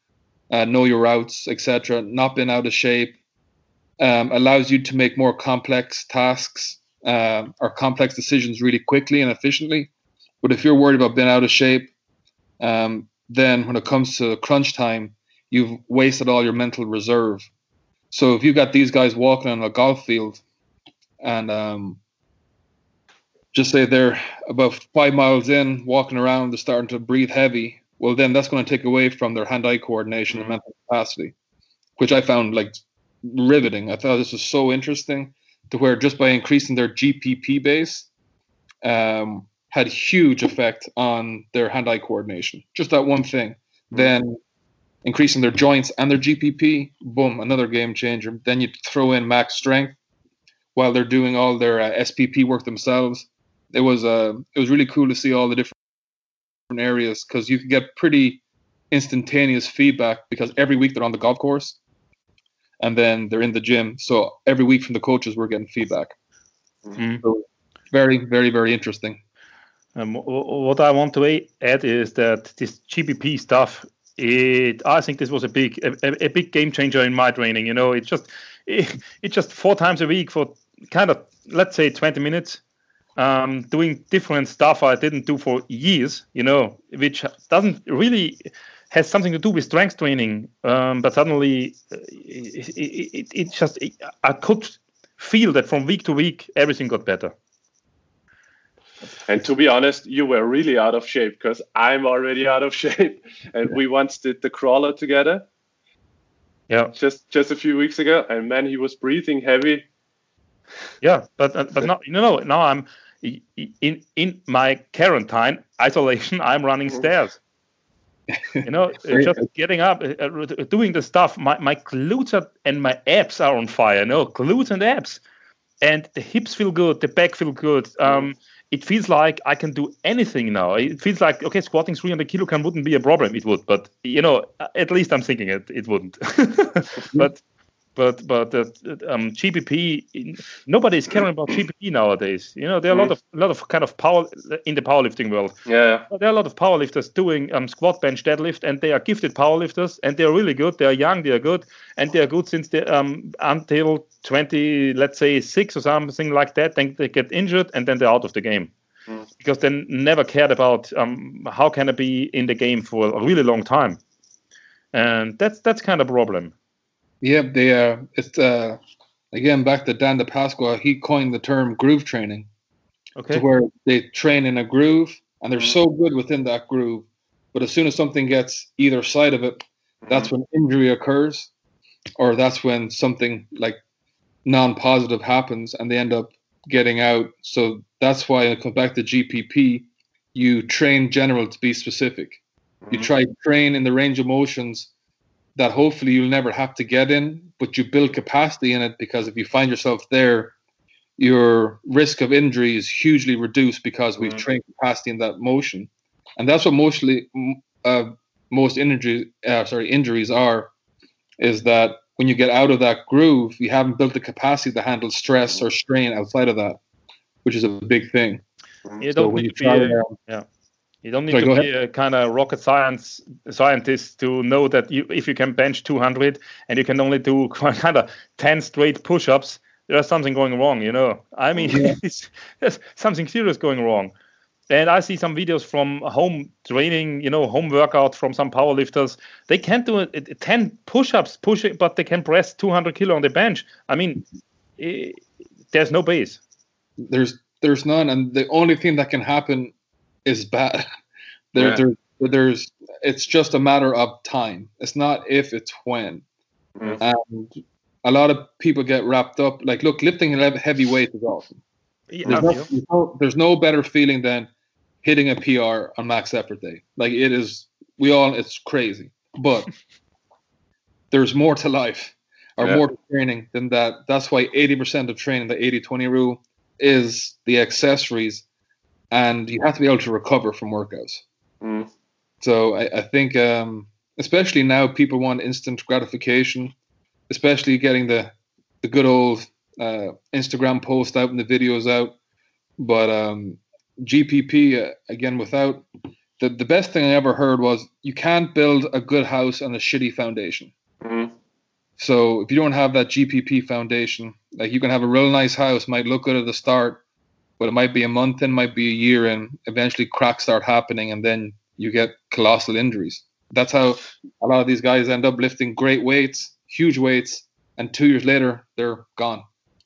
uh, know your routes, etc., not being out of shape, um, allows you to make more complex tasks uh, or complex decisions really quickly and efficiently. But if you're worried about being out of shape, um, then when it comes to crunch time, you've wasted all your mental reserve. So if you've got these guys walking on a golf field and um, just say they're about five miles in, walking around, they're starting to breathe heavy, well, then that's going to take away from their hand eye coordination and mental capacity, which I found like riveting. I thought this was so interesting to where just by increasing their GPP base, um, had huge effect on their hand eye coordination. Just that one thing. Then increasing their joints and their GPP, boom, another game changer. Then you throw in max strength while they're doing all their uh, SPP work themselves. It was uh, it was really cool to see all the different areas because you could get pretty instantaneous feedback because every week they're on the golf course and then they're in the gym. So every week from the coaches, we're getting feedback. Mm-hmm. So very, very, very interesting. Um, what I want to add is that this GPP stuff it I think this was a big a, a, big game changer in my training. You know, it's just it, it's just four times a week for kind of let's say 20 minutes, um, doing different stuff I didn't do for years. You know, which doesn't really has something to do with strength training, um, but suddenly uh, it, it, it just I could feel that from week to week everything got better. And to be honest, you were really out of shape because I'm already out of shape. And we once did the Prowler together. Yeah. Just just a few weeks ago, and man, he was breathing heavy. Yeah, but uh, but no, no, no. Now I'm in in my quarantine isolation. I'm running mm-hmm. stairs. you know, just getting up, uh, uh, doing the stuff. My my glutes are, and my abs are on fire. No, glutes and abs, and the hips feel good, the back feel good. Um, it feels like I can do anything now. It feels like okay, squatting 300 kilogram wouldn't be a problem. It would, but you know, at least I'm thinking it. It wouldn't. but but but uh, um, GPP, nobody is caring about GPP nowadays. You know, there are a lot of a lot of kind of power in the powerlifting world. Yeah, there are a lot of powerlifters doing um, squat, bench, deadlift, and they are gifted powerlifters, and they are really good. They are young, they are good, and they are good since they um until 20, let's say six or something like that. Then they get injured, and then they're out of the game. Mm. Because they never cared about um, how can I be in the game for a really long time, and that's that's kind of a problem. Yeah, they uh, it's uh, again back to Dan Di Pasqua. He coined the term groove training. Okay. To where they train in a groove and they're so good within that groove, but as soon as something gets either side of it, that's when injury occurs, or that's when something like non-positive happens and they end up getting out. So that's why I come back to GPP. You train general to be specific. You mm-hmm. try train in the range of motions that hopefully you'll never have to get in, but you build capacity in it because if you find yourself there, your risk of injury is hugely reduced because we've mm-hmm. trained capacity in that motion, and that's what mostly uh, most injuries uh, sorry injuries are is that when you get out of that groove, you haven't built the capacity to handle stress or strain outside of that, which is a big thing. You don't so need to be yeah. You don't need Sorry, to be ahead. a kind of rocket science scientist to know that you, if you can bench 200 and you can only do kind of 10 straight push-ups, there's something going wrong. You know, I mean, yeah. there's something serious going wrong. And I see some videos from home training, you know, home workout from some powerlifters. They can't do it, 10 push-ups, push it, but they can press 200 kilo on the bench. I mean, it, there's no base. There's there's none, and the only thing that can happen is bad. There, yeah. there, there's it's just a matter of time. It's not if, it's when. Mm. And a lot of people get wrapped up. Like, look, lifting heavy weight is awesome. Yeah, there's, no, there's, no, there's no better feeling than hitting a PR on max effort day. Like it is, we all, it's crazy. But there's more to life or yeah. more to training than that. That's why 80% of training, the 80 20 rule, is the accessories, and you have to be able to recover from workouts. Mm. So I, I think, um, especially now, people want instant gratification, especially getting the the good old uh, Instagram post out and the videos out. But um, GPP uh, again, without the the best thing I ever heard was you can't build a good house on a shitty foundation. Mm-hmm. So if you don't have that GPP foundation, like you can have a real nice house, might look good at the start, but it might be a month in, might be a year in. Eventually, cracks start happening, and then you get colossal injuries. That's how a lot of these guys end up lifting great weights, huge weights, and two years later they're gone.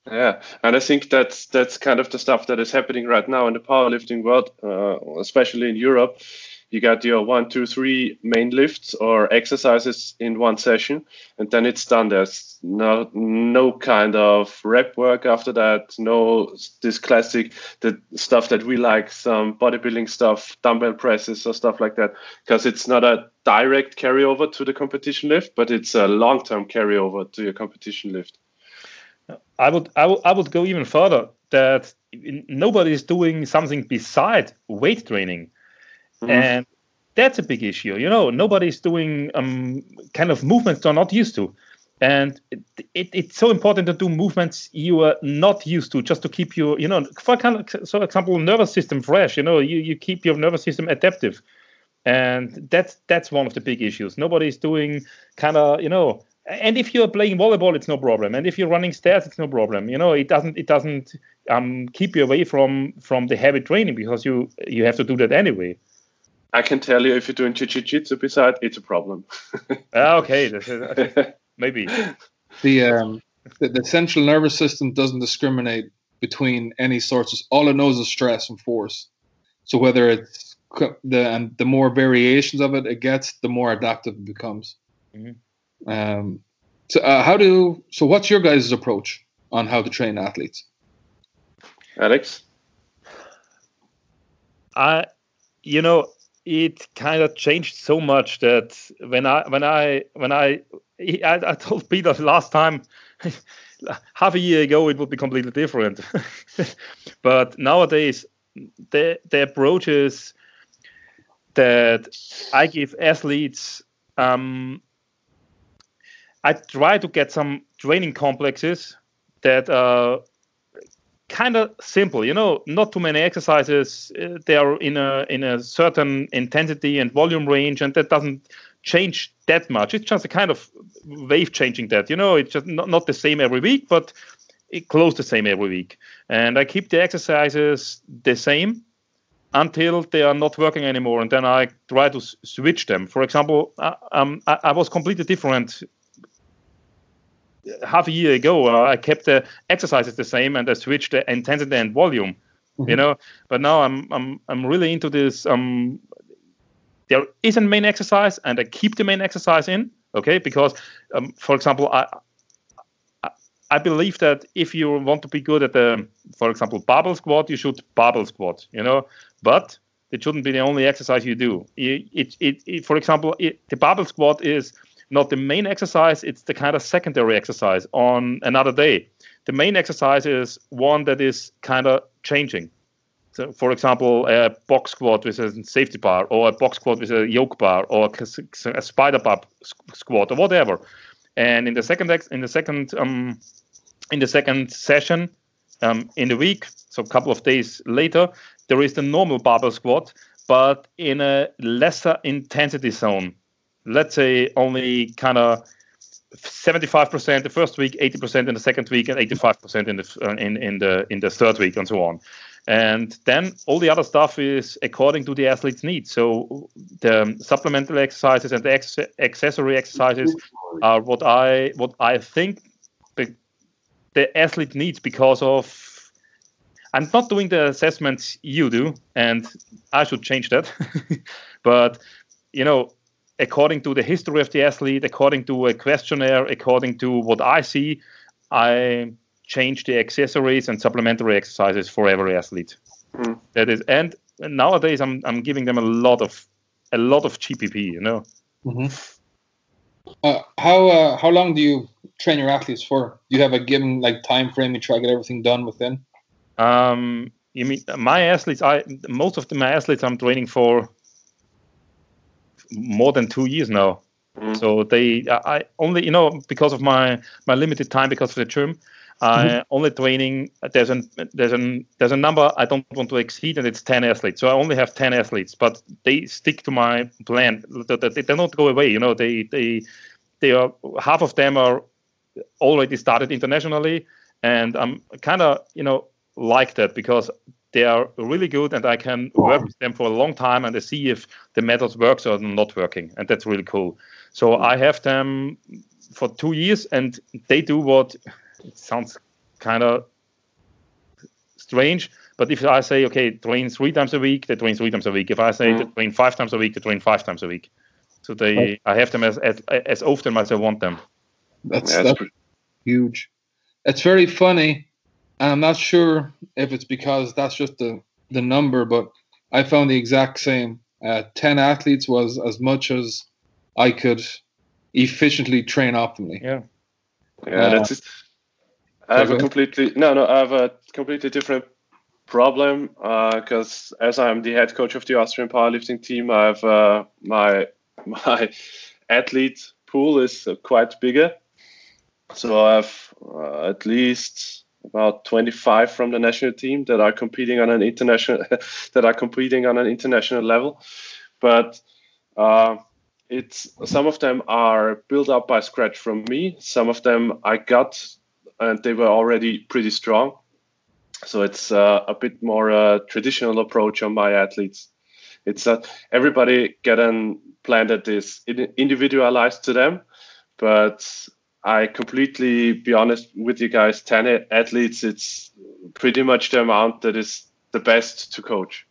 Yeah, and I think that's that's kind of the stuff that is happening right now in the powerlifting world, uh, especially in Europe you got your one, two, three main lifts or exercises in one session, and then it's done. There's no no kind of rep work after that. No this classic the stuff that we like, some bodybuilding stuff, dumbbell presses or stuff like that, because it's not a direct carryover to the competition lift, but it's a long term carryover to your competition lift. I would, I would I would go even further that nobody is doing something beside weight training Mm-hmm. And that's a big issue. You know, nobody's doing um, kind of movements they're not used to. And it, it, it's so important to do movements you are not used to, just to keep your, you know, for kind of, so example, nervous system fresh. You know, you, you keep your nervous system adaptive, and that's that's one of the big issues. Nobody's doing kind of, you know, and if you're playing volleyball, it's no problem. And if you're running stairs, it's no problem. You know, it doesn't it doesn't um, keep you away from from the heavy training because you you have to do that anyway. I can tell you if you're doing jiu-jitsu beside, it's a problem. Ah, okay, maybe. The, um, the the central nervous system doesn't discriminate between any sources. All it knows is stress and force. So whether it's the and the more variations of it it gets, the more adaptive it becomes. Mm-hmm. Um, so uh, how do so? What's your guys' approach on how to train athletes? Alex, I, you know, it kind of changed so much that when I when I when I I, I told Peter last time half a year ago it would be completely different, but nowadays the the approach is that I give athletes um, I try to get some training complexes that are kind of simple you know not too many exercises uh, they are in a in a certain intensity and volume range and that doesn't change that much. It's just a kind of wave changing that you know it's just not, not the same every week but it close the same every week. And i keep the exercises the same until they are not working anymore and then i try to s- switch them. For example I, um, I, I was completely different half a year ago, uh, I kept the exercises the same and I switched the intensity and volume. Mm-hmm. You know, but now I'm I'm I'm really into this. Um, there is a main exercise, and I keep the main exercise in. Okay, because um, for example, I, I I believe that if you want to be good at the, for example, barbell squat, you should barbell squat. You know, but it shouldn't be the only exercise you do. It, it, it, it for example, the barbell squat is not the main exercise, it's the kind of secondary exercise on another day. The main exercise is one that is kind of changing. So, for example, a box squat with a safety bar, or a box squat with a yoke bar, or a spider bar squat, or whatever. And in the second ex- in the second um, in the second session um, in the week, so a couple of days later, there is the normal barbell squat, but in a lesser intensity zone. Let's say only kind of 75% the first week, 80% in the second week, and 85% in the uh, in, in the in the third week, and so on. And then all the other stuff is according to the athlete's needs. So the supplemental exercises and the ex- accessory exercises are what I what I think the, the athlete needs because of I'm not doing the assessments you do, and I should change that. but you know, according to the history of the athlete, according to a questionnaire, according to what I see, I change the accessories and supplementary exercises for every athlete. Mm. That is, and nowadays I'm I'm giving them a lot of a lot of GPP. You know. Mm-hmm. Uh, how uh, how long do you train your athletes for? Do you have a given like time frame you try to get everything done within? Um, you mean my athletes? I most of the, my athletes I'm training for more than two years now. Mm. So they, I only, you know, because of my my limited time because of the term, mm-hmm. only training. There's an there's an there's a number I don't want to exceed, and it's ten athletes. So I only have ten athletes, but they stick to my plan. They, they don't go away. You know, they they they are half of them are already started internationally, and I'm kind of you know like that because they are really good and I can work with them for a long time and I see if the methods works or not working and that's really cool. So I have them for two years and they do what it sounds kind of strange, but if I say okay, train three times a week, they train three times a week. If I say mm. train five times a week, they train five times a week. So they, I have them as as, as often as I want them. That's, yeah, that's huge. It's very funny and I'm not sure if it's because that's just the, the number, but I found the exact same. Uh, 10 athletes was as much as I could efficiently train optimally. Yeah. Yeah, uh, that's it. I have a completely no, no. I have a completely different problem because uh, as I'm the head coach of the Austrian powerlifting team, I have uh, my my athlete pool is quite bigger. So I have uh, at least about 25 from the national team that are competing on an international that are competing on an international level. But uh, it's some of them are built up by scratch from me. Some of them i got and they were already pretty strong. So it's uh, a bit more a traditional approach on my athletes. It's that everybody get a plan that is individualized to them but I completely be honest with you guys. Ten athletes, it's pretty much the amount that is the best to coach.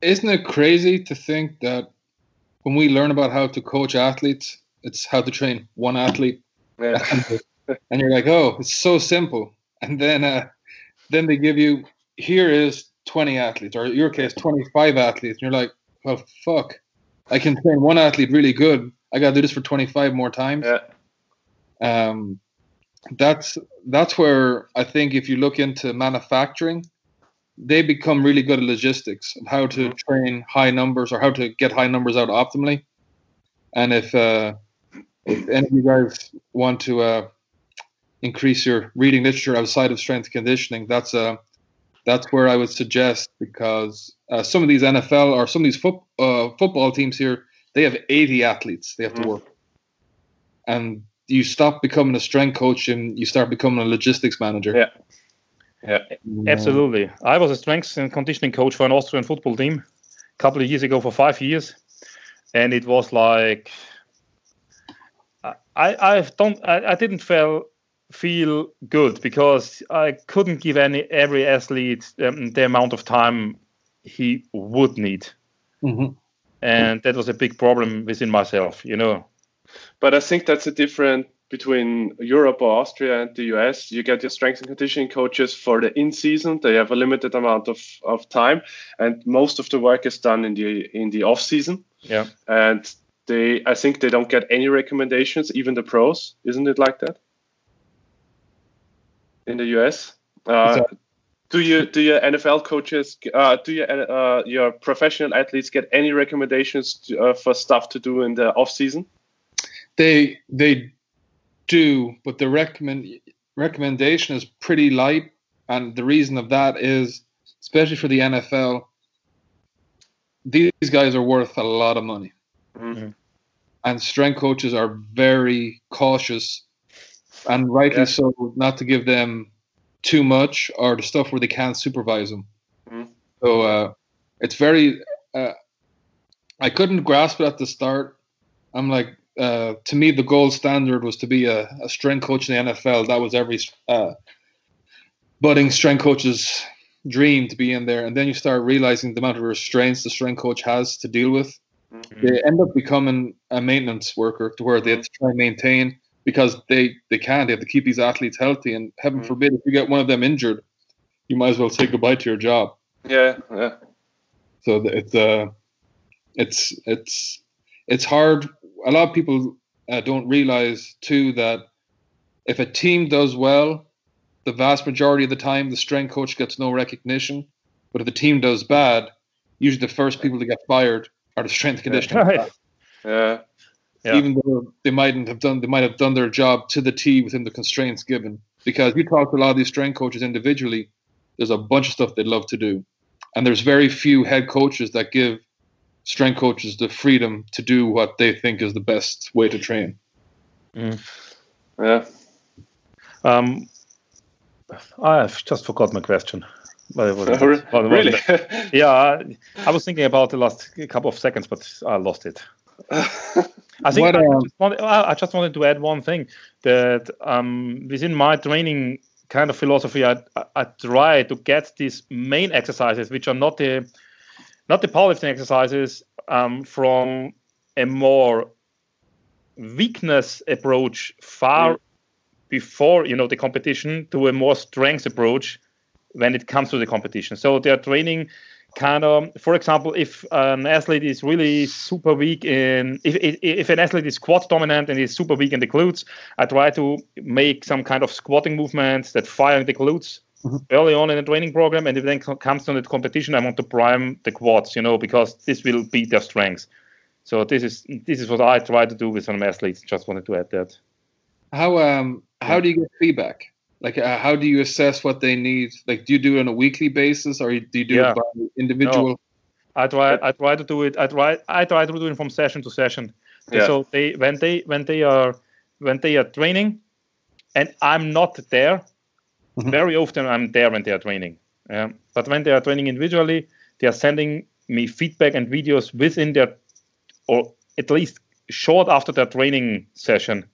Isn't it crazy to think that when we learn about how to coach athletes, it's how to train one athlete, yeah. and you're like, oh, it's so simple. And then, uh, then they give you here is 20 athletes, or in your case, 25 athletes, and you're like, well, fuck, I can train one athlete really good, I got to do this for 25 more times. Yeah. Um, that's that's where I think if you look into manufacturing, they become really good at logistics of how to mm-hmm. train high numbers or how to get high numbers out optimally. And if uh, if any of you guys want to uh, increase your reading literature outside of strength conditioning, that's uh, that's where I would suggest because uh, some of these NFL or some of these fo- uh, football teams here they have 80 athletes they have to mm. work. And you stop becoming a strength coach and you start becoming a logistics manager. Yeah. Yeah. Absolutely. I was a strength and conditioning coach for an Austrian football team a couple of years ago for five years. And it was like I I've don't I, I didn't feel feel good because I couldn't give any every athlete um, the amount of time he would need. Mm-hmm and that was a big problem within myself you know. But i think that's a different between europe or austria and the us you get your strength and conditioning coaches for the in season they have a limited amount of, of time and most of the work is done in the in the off season yeah. And they i think they don't get any recommendations even the pros. Isn't it like that? In the us uh, do you do your NFL coaches uh, do your uh, your professional athletes get any recommendations to, uh, for stuff to do in the off season? They they do, but the recommend recommendation is pretty light, and the reason of that is, especially for the NFL, these guys are worth a lot of money, Mm-hmm. and strength coaches are very cautious, and rightly Yeah. so, not to give them too much or the stuff where they can't supervise them. Mhm. So uh, it's very. Uh, I couldn't grasp it at the start. I'm like, uh, to me, the gold standard was to be a, a strength coach in the NFL. That was every uh, budding strength coach's dream to be in there. And then you start realizing the amount of restraints the strength coach has to deal with. They end up becoming a maintenance worker to where they have to try and maintain because they, they can't. They have to keep these athletes healthy. And heaven Mhm. forbid, if you get one of them injured, you might as well say goodbye to your job. Yeah, yeah. So it's uh, it's it's it's hard. A lot of people uh, don't realize too that if a team does well, the vast majority of the time the strength coach gets no recognition. But if the team does bad, usually the first people to get fired are the strength and conditioning. Right. Yeah, Yeah. Even though they mightn't have done, they might have done their job to the T within the constraints given. Because you talk to a lot of these strength coaches individually, there's a bunch of stuff they'd love to do, and there's very few head coaches that give strength coaches the freedom to do what they think is the best way to train. yeah. Um, I've just forgot my question. What- what- Re- what- what- really? Yeah, I, I was thinking about the last couple of seconds, but I lost it. I think What, I, um, just wanted, I just wanted to add one thing that um, within my training kind of philosophy, I, I, try to get these main exercises, which are not the not the powerlifting exercises, um, from a more weakness approach far Mm. before you know the competition to a more strength approach when it comes to the competition. So they're training kind of, for example, if an athlete is really super weak in, if, if, if an athlete is squat dominant and is super weak in the glutes, I try to make some kind of squatting movements that fire the glutes Mhm. early on in the training program. And if then comes to the competition, I want to prime the quads, you know, because this will be their strengths. So this is this is what I try to do with some athletes. Just wanted to add that. How um how do you get feedback? Like uh, how do you assess what they need? Like do you do it on a weekly basis or do you do Yeah. it by individual? I try I try to do it. I try I try to do it from session to session. Yeah. So they when they when they are when they are training, and I'm not there. Mhm. Very often I'm there when they are training. Um, but when they are training individually, they are sending me feedback and videos within their, or at least short after their training session,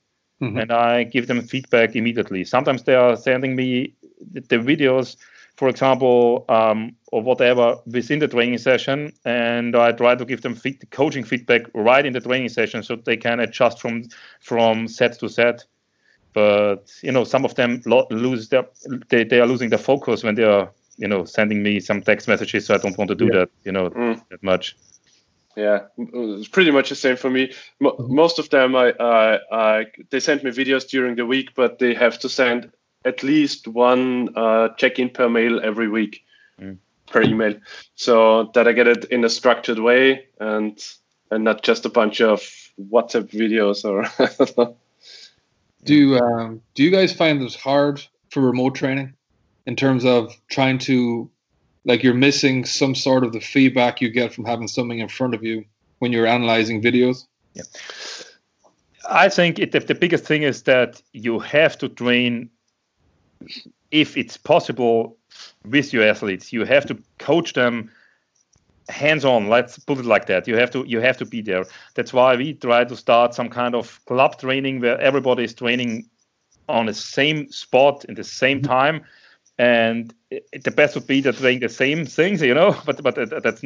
Mhm. and I give them feedback immediately. Sometimes they are sending me the, the videos, for example, um, or whatever within the training session, and I try to give them feed, coaching feedback right in the training session so they can adjust from from set to set. But you know, some of them lo- lose their they, they are losing their focus when they are you know sending me some text messages. So I don't want to do Yeah. that you know Mm. that much. Yeah, it's pretty much the same for me. Most of them, I, I, I, they send me videos during the week, but they have to send at least one uh, check-in per mail every week, Mm. per email, so that I get it in a structured way and and not just a bunch of WhatsApp videos or. Do you, um, do you guys find this hard for remote training in terms of trying to like you're missing some sort of the feedback you get from having something in front of you when you're analyzing videos? Yeah. I think it, the, the biggest thing is that you have to train, if it's possible, with your athletes. You have to coach them hands-on. Let's put it like that. You have to you have to be there. That's why we try to start some kind of club training where everybody is training on the same spot in the same mm-hmm. time. And it, the best would be they're doing the same things, you know, but but that's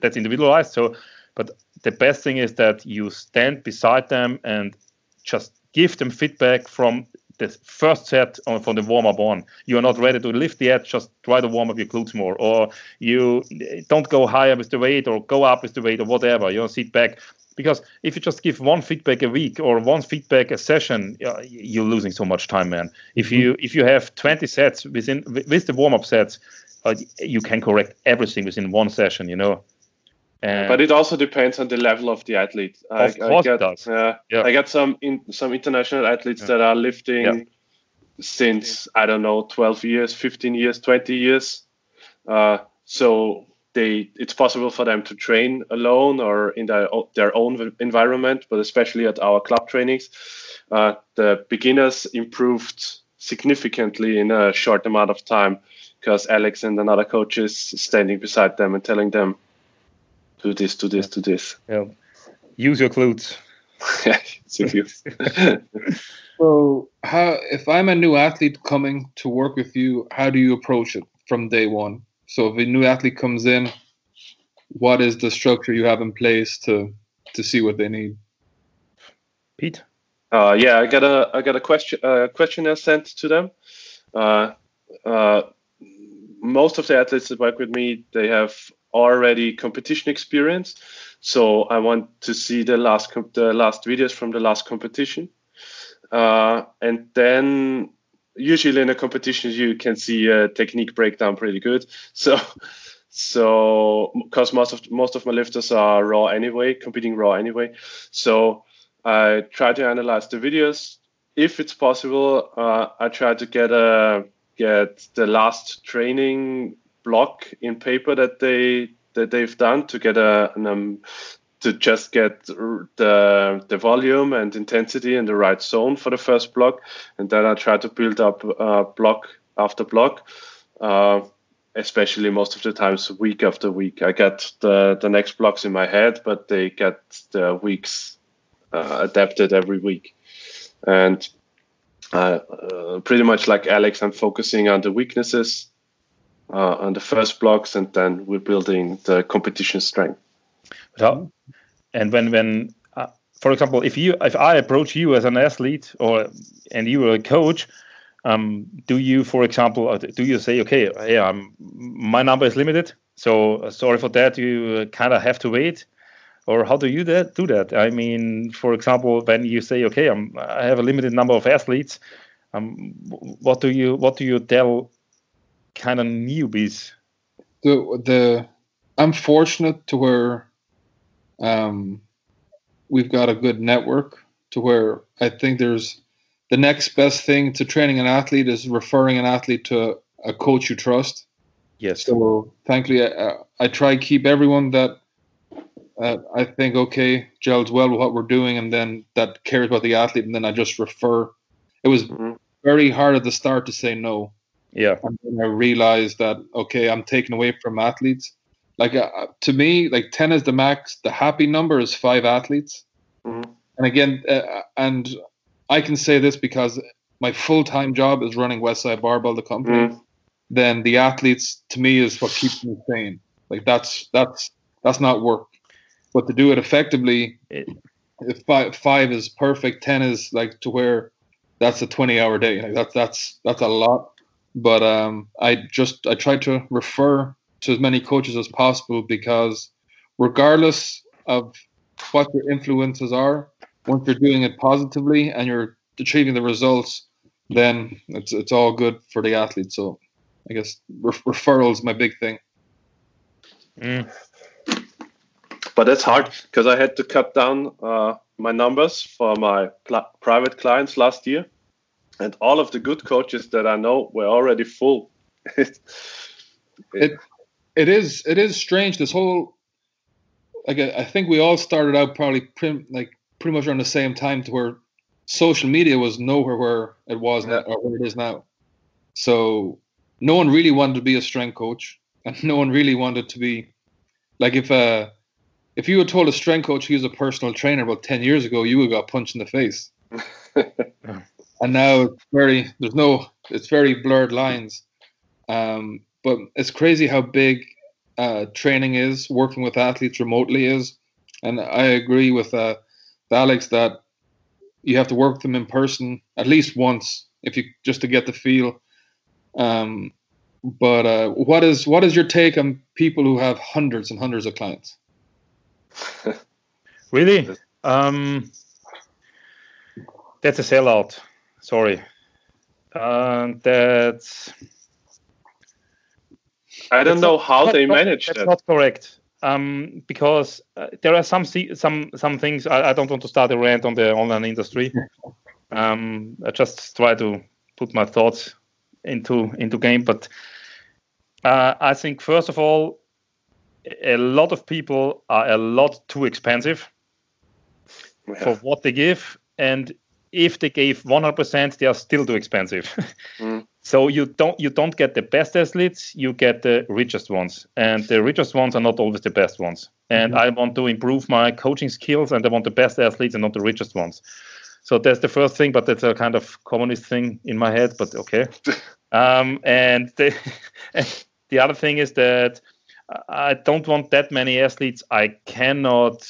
that's individualized. So, but the best thing is that you stand beside them and just give them feedback from the first set on from the warm up on. You are not ready to lift yet, just try to warm up your glutes more, or you don't go higher with the weight or go up with the weight or whatever. You know, sit back. Because if you just give one feedback a week or one feedback a session, uh, you're losing so much time, man. If you if you have 20 sets within with the warm up sets, uh, you can correct everything within one session, you know And but it also depends on the level of the athlete. Of I, course I get, it does. Uh, yeah. I got some in, some international athletes yeah. that are lifting yeah. since I don't know 12 years, 15 years, 20 years. Uh, so they it's possible for them to train alone or in their their own environment. But especially at our club trainings, uh, the beginners improved significantly in a short amount of time because Alex and another coach is standing beside them and telling them do this, do this, do this. Yeah. Use your glutes. yeah, so how if I'm a new athlete coming to work with you, how do you approach it from day one? So if a new athlete comes in, what is the structure you have in place to to see what they need? Pete. Uh, yeah, I got a I got a question uh, questionnaire sent to them. Uh, uh, most of the athletes that work with me, they have already competition experience. So I want to see the last the last videos from the last competition, uh, and then usually in a competition you can see a technique breakdown pretty good. So so because most of most of my lifters are raw anyway, competing raw anyway. So I try to analyze the videos. If it's possible, uh, I try to get a get the last training block in paper that they that they've done to get a an, um, to just get the the volume and intensity in the right zone for the first block, and then I try to build up uh, block after block. Uh, especially most of the times week after week. I get the the next blocks in my head, but they get the weeks uh, adapted every week, and uh, pretty much like Alex, I'm focusing on the weaknesses uh, on the first blocks, and then we're building the competition strength. So, and when when uh, for example, if you if I approach you as an athlete or and you are a coach, um, do you, for example, uh, do you say, okay, yeah, I'm, my number is limited, so uh, sorry for that, you kind of have to wait, or how do you that, do that? I mean, for example, when you say, okay, I'm, I have a limited number of athletes, um, what do you what do you tell kind of newbies? The the I'm fortunate to where um, we've got a good network to where I think there's the next best thing to training an athlete is referring an athlete to a coach you trust. Yes. So thankfully, I, I try keep everyone that uh, I think okay gels well with what we're doing, and then that cares about the athlete, and then I just refer. It was mm-hmm. very hard at the start to say no. Yeah. And then I realized that okay, I'm taking away from athletes. Like uh, to me, like ten is the max. The happy number is five athletes. Mm-hmm. And again, uh, and I can say this because my full time job is running Westside Barbell, the company. Mm. Then the athletes to me is what keeps me sane. Like that's that's that's not work. But to do it effectively, it, if five, five is perfect, ten is like to where that's a twenty hour day. Like that's that's that's a lot. But um, I just I try to refer to as many coaches as possible because regardless of what your influences are, once you're doing it positively and you're achieving the results, then it's it's all good for the athlete. So I guess re- referral is my big thing. Mm. But that's hard because I had to cut down uh, my numbers for my pl- private clients last year, and all of the good coaches that I know were already full. it, it is it is strange. This whole like I think we all started out probably prim, like pretty much around the same time to where social media was nowhere where it was yeah. now, or where it is now. So no one really wanted to be a strength coach, and no one really wanted to be like if uh if you had told a strength coach he was a personal trainer about ten years ago, you would have got punched in the face. and now it's very there's no it's very blurred lines. Um, but it's crazy how big uh, training is, working with athletes remotely is, and I agree with uh, Alex that you have to work with them in person at least once if you just to get the feel. Um, but uh, what is what is your take on people who have hundreds and hundreds of clients? really, um, that's a sellout. Sorry, uh, that's. I don't know how they manage that's. Not correct. um, because uh, there are some some some things I, I, don't want to start a rant on the online industry. Um, I just try to put my thoughts into into game, but uh, I think first of all, a lot of people are a lot too expensive yeah. for what they give, and if they gave 100%, they are still too expensive. mm. So you don't you don't get the best athletes, you get the richest ones, and the richest ones are not always the best ones. And mm-hmm. I want to improve my coaching skills, and I want the best athletes and not the richest ones. So that's the first thing, but that's a kind of communist thing in my head. But okay. um, and the the other thing is that I don't want that many athletes I cannot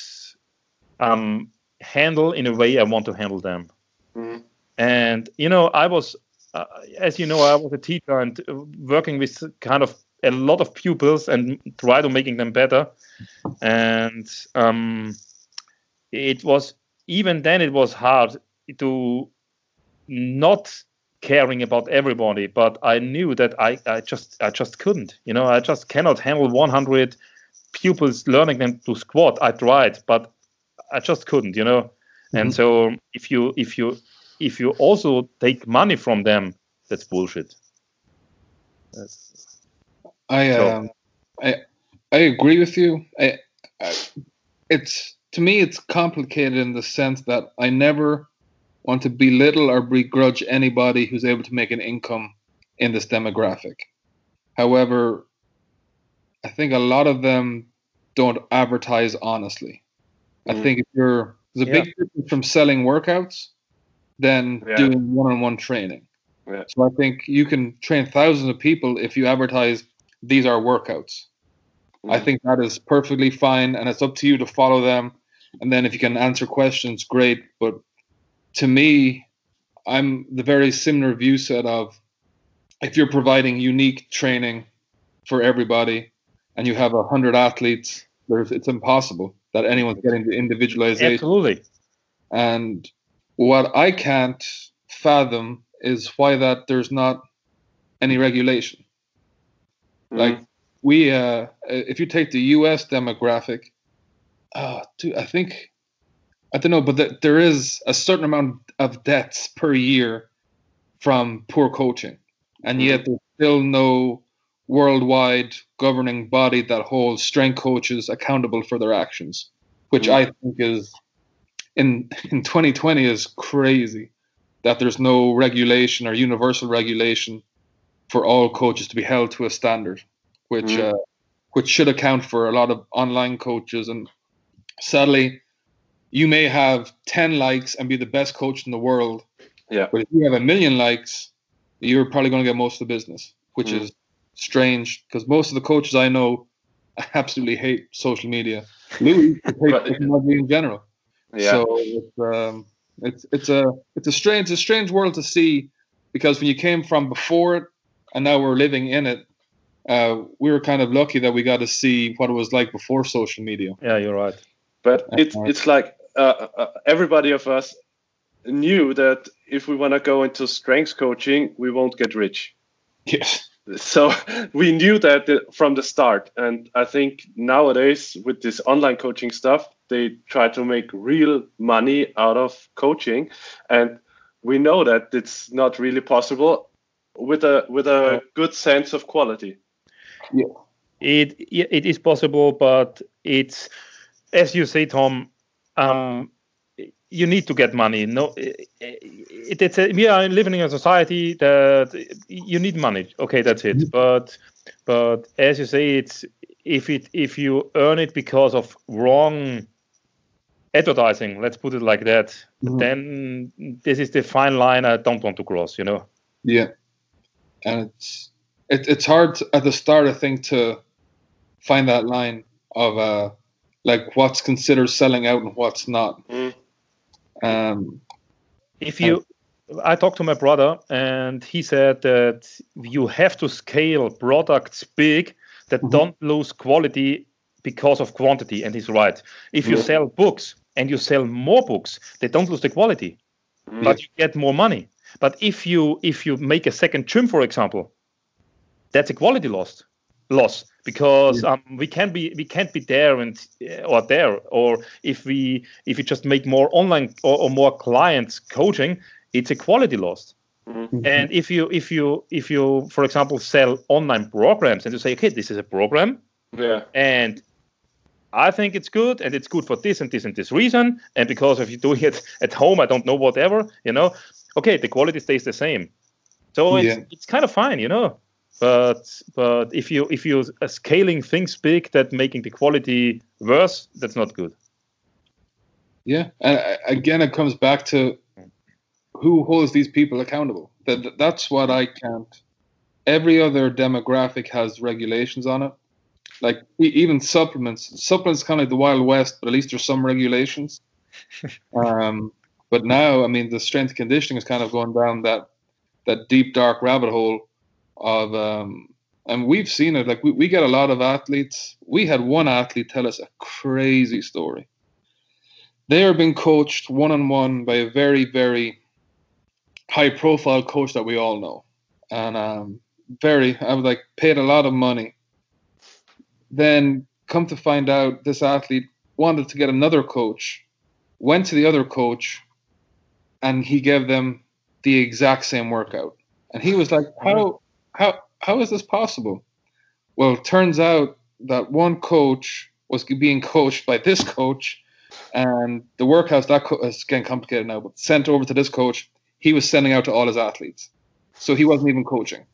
um, handle in a way I want to handle them. Mm. And you know, I was uh, as you know, I was a teacher and working with kind of a lot of pupils and try to making them better. And um, it was even then it was hard to not caring about everybody, but I knew that I, I just I just couldn't. You know, I just cannot handle 100 pupils learning them to squat. I tried, but I just couldn't. You know, mm-hmm. and so if you if you if you also take money from them, that's bullshit. That's, I so. um, I I agree with you. I, I, it's to me it's complicated in the sense that I never want to belittle or begrudge anybody who's able to make an income in this demographic. However, I think a lot of them don't advertise honestly. Mm. I think if you're there's a yeah. big difference from selling workouts than yeah. doing one-on-one training. Yeah. So I think you can train thousands of people if you advertise these are workouts. Mm-hmm. I think that is perfectly fine, and it's up to you to follow them. And then if you can answer questions, great. But to me, I'm the very similar view set of if you're providing unique training for everybody and you have a hundred athletes, there's it's impossible that anyone's getting the individualization. Absolutely. And what I can't fathom is why that there's not any regulation. Mm-hmm. Like we, uh, if you take the U.S. demographic, uh, dude, I think I don't know, but the, there is a certain amount of deaths per year from poor coaching, and yet mm-hmm. there's still no worldwide governing body that holds strength coaches accountable for their actions, which mm-hmm. I think is in in 2020 is crazy that there's no regulation or universal regulation for all coaches to be held to a standard, which mm. uh, which should account for a lot of online coaches. And sadly, you may have ten likes and be the best coach in the world. Yeah. But if you have a million likes, you're probably going to get most of the business, which mm. is strange because most of the coaches I know absolutely hate social media. Louie hates technology in general. Yeah. So it's, um, it's it's a it's a strange it's a strange world to see because when you came from before it and now we're living in it, uh, we were kind of lucky that we got to see what it was like before social media. Yeah, you're right. But it's it's like uh, uh, everybody of us knew that if we want to go into strength coaching, we won't get rich. Yes. So we knew that from the start, and I think nowadays with this online coaching stuff, they try to make real money out of coaching. And we know that it's not really possible with a with a good sense of quality. Yeah. It it is possible but it's as you say tom um, you need to get money no it, it, it's a, we are living in a society that you need money okay that's it mm-hmm. but but as you say it's if it if you earn it because of wrong advertising, let's put it like that, mm-hmm. then this is the fine line I don't want to cross, you know? Yeah. And it's it, it's hard at the start, I think, to find that line of uh, like what's considered selling out and what's not. Mm. Um, if you, I talked to my brother, and he said that you have to scale products big that mm-hmm. don't lose quality because of quantity, and he's right. If you sell books, and you sell more books, they don't lose the quality, mm. but you get more money. But if you if you make a second gym, for example, that's a quality loss. Loss because um, we can't be we can't be there and uh, or there or if we if we just make more online or, or more clients coaching it's a quality loss. Mm-hmm. and if you if you if you for example sell online programs and you say okay this is a program yeah. and I think it's good and it's good for this and this and this reason and because if you're doing it at home I don't know whatever you know okay the quality stays the same. So it's, yeah. it's kind of fine you know but but if you if you're scaling things big that making the quality worse that's not good. Yeah and uh, again it comes back to who holds these people accountable. That that's what i can't every other demographic has regulations on it. Like even supplements supplements kind of like the wild west but at least there's some regulations. Um, but now i mean the strength conditioning is kind of going down that that deep dark rabbit hole of um, and we've seen it like we, we get a lot of athletes. We had one athlete tell us a crazy story. They are being coached one-on-one by a very very high profile coach that we all know. And um, very i was like paid a lot of money. Then come to find out this athlete wanted to get another coach went to the other coach and he gave them the exact same workout. And he was like how how how is this possible? Well, it turns out that one coach was being coached by this coach, and the workouts that co- is getting complicated now, but sent over to this coach, he was sending out to all his athletes, so he wasn't even coaching.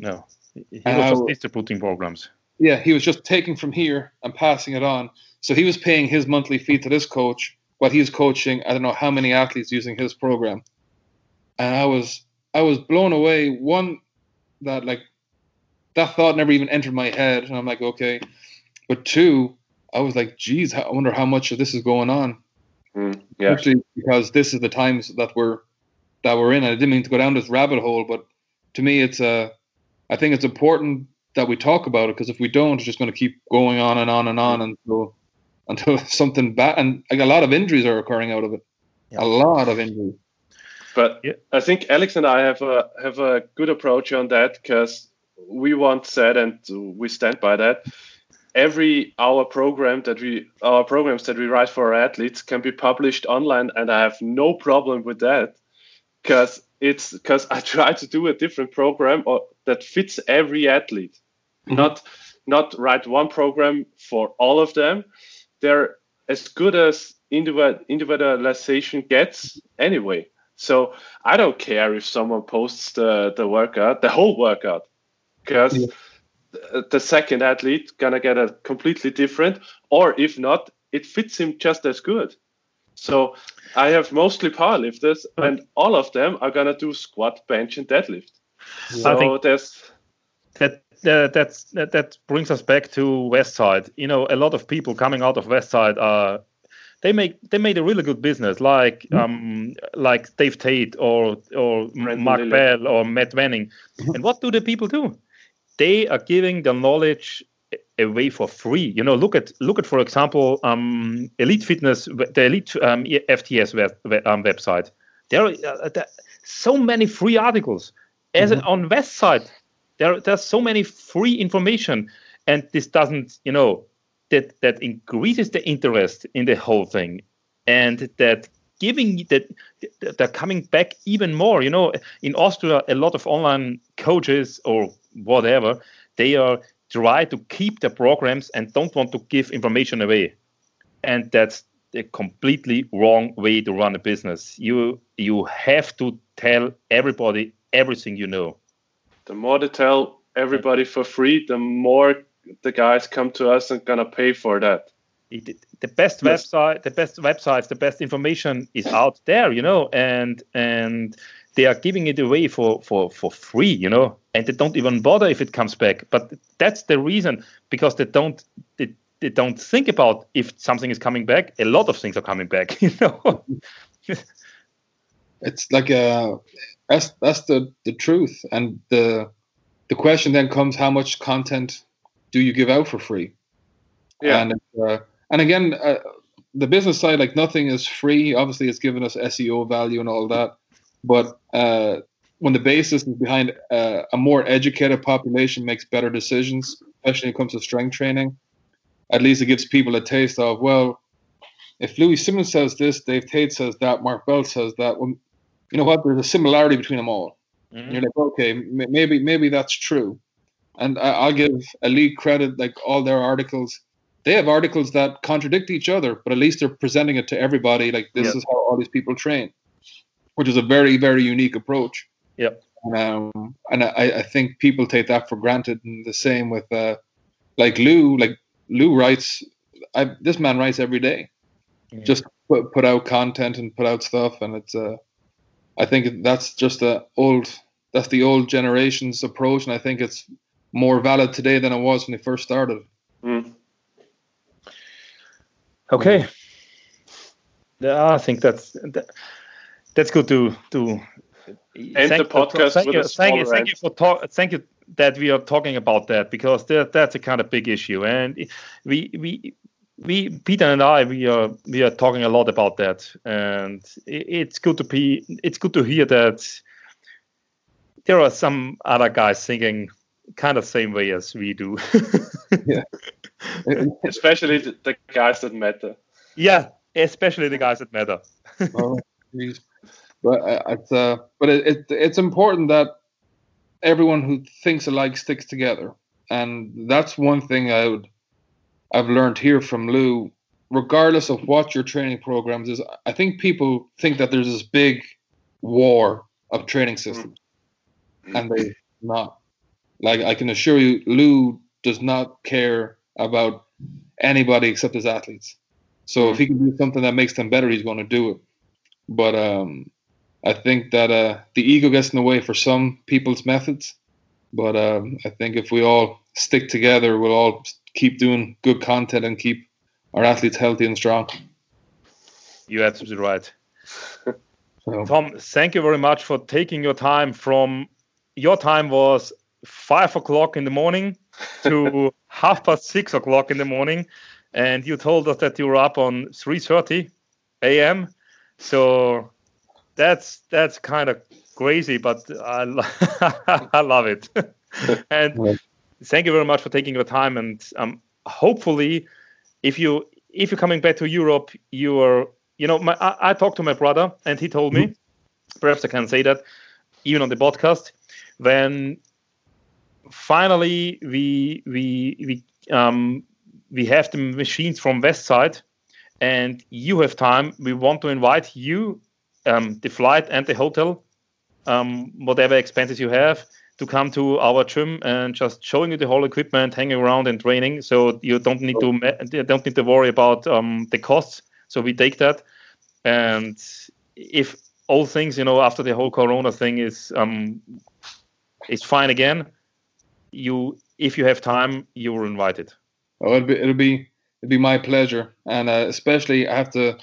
No, he was uh, just distributing programs. Yeah, he was just taking from here and passing it on. So he was paying his monthly fee to this coach while he was coaching. I don't know how many athletes using his program, and I was I was blown away. One that like that thought never even entered my head, and I'm like, okay. But two, I was like, geez, I wonder how much of this is going on. Mm, yeah. Especially because this is the times that we're that we're in. I didn't mean to go down this rabbit hole, but to me, it's a. Uh, I think it's important that we talk about it because if we don't, it's just going to keep going on and on and on until until something bad. And like a lot of injuries are occurring out of it. Yeah. A lot of injuries. But yeah. I think Alex and I have a have a good approach on that because we once said, and we stand by that. Every our program that we our programs that we write for our athletes can be published online, and I have no problem with that because it's because I try to do a different program or, that fits every athlete, mm-hmm. not not write one program for all of them. They're as good as individualization gets anyway. So I don't care if someone posts the, the workout, the whole workout, because yeah. the, the second athlete gonna get a completely different, or if not, it fits him just as good. So I have mostly powerlifters, and all of them are gonna do squat, bench, and deadlift. So I think there's that uh, that's that, that brings us back to Westside. You know, a lot of people coming out of Westside are they make they made a really good business, like mm-hmm. um, like Dave Tate or or Mark Lilley. Bell or Matt Wenning. Mm-hmm. And what do the people do? They are giving the knowledge away for free. You know, look at look at for example, um, Elite Fitness, the Elite um, FTS web, um, website. There are uh, there, so many free articles. As mm-hmm. on Westside, there there's so many free information, and this doesn't you know that that increases the interest in the whole thing and that giving that they're coming back even more you know in austria a lot of online coaches or whatever they are try to keep the programs and don't want to give information away. And that's a completely wrong way to run a business. You you have to tell everybody everything you know. The more to tell everybody for free the more the guys come to us and gonna pay for that. the best yes. website, the best websites, the best information is out there, you know, and and they are giving it away for for for free, you know, and they don't even bother if it comes back. But that's the reason because they don't they, they don't think about if something is coming back. A lot of things are coming back, you know. it's like a that's that's the the truth, and the the question then comes: how much content do you give out for free? Yeah. And uh, and again, uh, the business side, like nothing is free. Obviously, it's given us SEO value and all that. But uh, when the basis is behind uh, a more educated population makes better decisions, especially when it comes to strength training. At least it gives people a taste of well, if Louie Simmons says this, Dave Tate says that, Mark Bell says that. Well, you know what? There's a similarity between them all. Mm-hmm. You're like, okay, maybe maybe that's true. And I, will give Elite credit, like all their articles. They have articles that contradict each other, but at least they're presenting it to everybody. Like this yep. is how all these people train, which is a very very unique approach. Yep. Um, and I, I think people take that for granted. And the same with uh, like Lou, like Lou writes. I, this man writes every day, mm-hmm. just put, put out content and put out stuff, and it's uh, I think that's just the old that's the old generation's approach, and I think it's more valid today than it was when it first started. Mm. Okay, yeah, I think that's that, that's good to to end the podcast thank with you, a thank you, thank you for talk, thank you that we are talking about that because that, that's a kind of big issue, and we we we Peter and I we are we are talking a lot about that, and it's good to be it's good to hear that there are some other guys thinking kind of same way as we do. yeah, especially the, the, guys that matter. Yeah, especially the guys that matter. oh, but uh, it's uh, but it, it, it's important that everyone who thinks alike sticks together, and that's one thing I would I've learned here from Lou, regardless of what your training programs is, I think people think that there's this big war of training systems, mm-hmm. and they not. Like I can assure you, Lou does not care about anybody except his athletes. So if he can do something that makes them better, he's going to do it. But um, I think that uh, the ego gets in the way for some people's methods. But um, I think if we all stick together, we'll all keep doing good content and keep our athletes healthy and strong. You're absolutely right. so. Tom, thank you very much for taking your time from your time was five o'clock in the morning to half past six o'clock in the morning, and you told us that you were up on 3:30 a.m. So that's that's kind of crazy, but I I love it. and thank you very much for taking your time. And um, hopefully, if you if you're coming back to Europe, you are you know my, I, I, talked to my brother and he told me, mm-hmm. perhaps I can say that even on the podcast, when finally we we we um we have the machines from Westside and you have time, we want to invite you, um, the flight and the hotel, um, whatever expenses you have, to come to our gym and just showing you the whole equipment, hanging around and training. So you don't need to don't need to worry about um, the costs. So we take that, and if all things you know after the whole Corona thing is um, is fine again, you if you have time, you are invited. Oh, it'll be it'll be it'll be my pleasure, and uh, especially I have to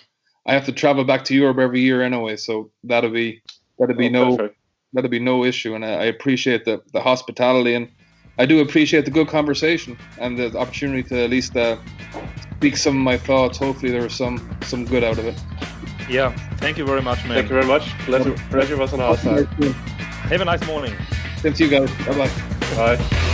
I have to travel back to Europe every year anyway, so that'll be that'll be oh, no perfect that'll be no issue. And I, appreciate the, the hospitality and I do appreciate the good conversation and the opportunity to at least uh, speak some of my thoughts. Hopefully, there was some some good out of it. Yeah, thank you very much, man. Thank you very much. Pleasure, pleasure was on our side. Have a nice morning. Thanks, you guys. Bye-bye. Bye. Bye.